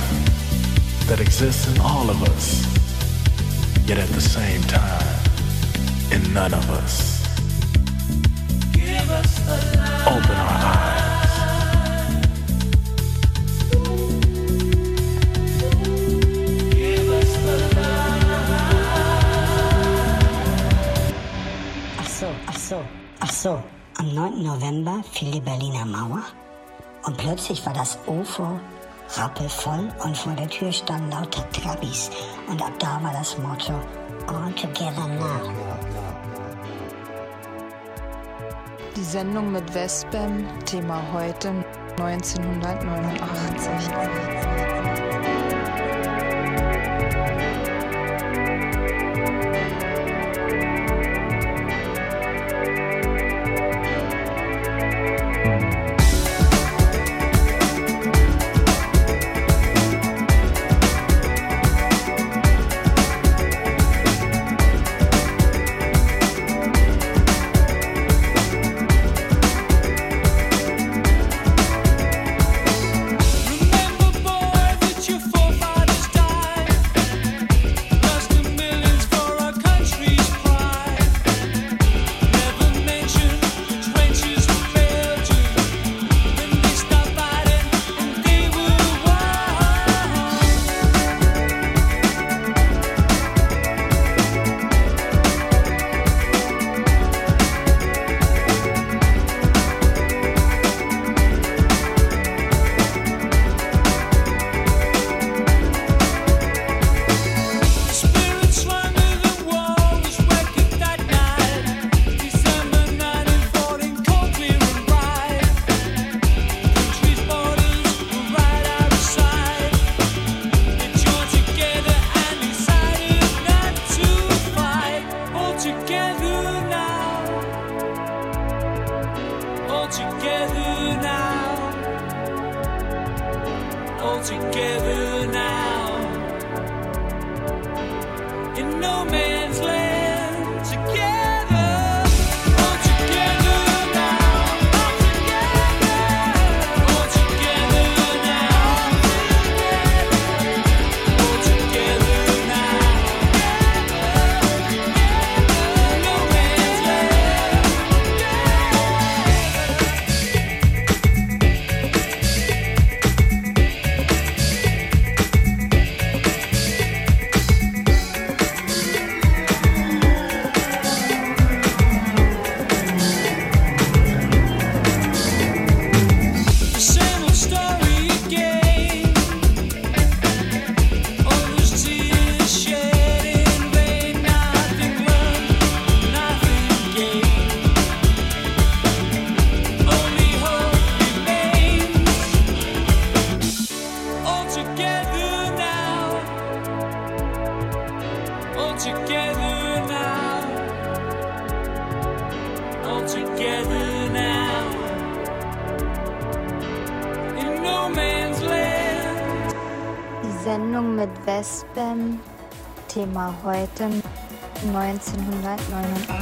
that exists in all of us, yet at the same time, in none of us. us Open our eyes. Ach so, ach so, ach so. Am 9. November fiel die Berliner Mauer und plötzlich war das UFO rappelvoll und vor der Tür standen lauter Trabis. Und ab da war das Motto All Together Now. Die Sendung mit Westbam, Thema heute 1989. heute 1999.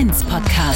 1 Podcast.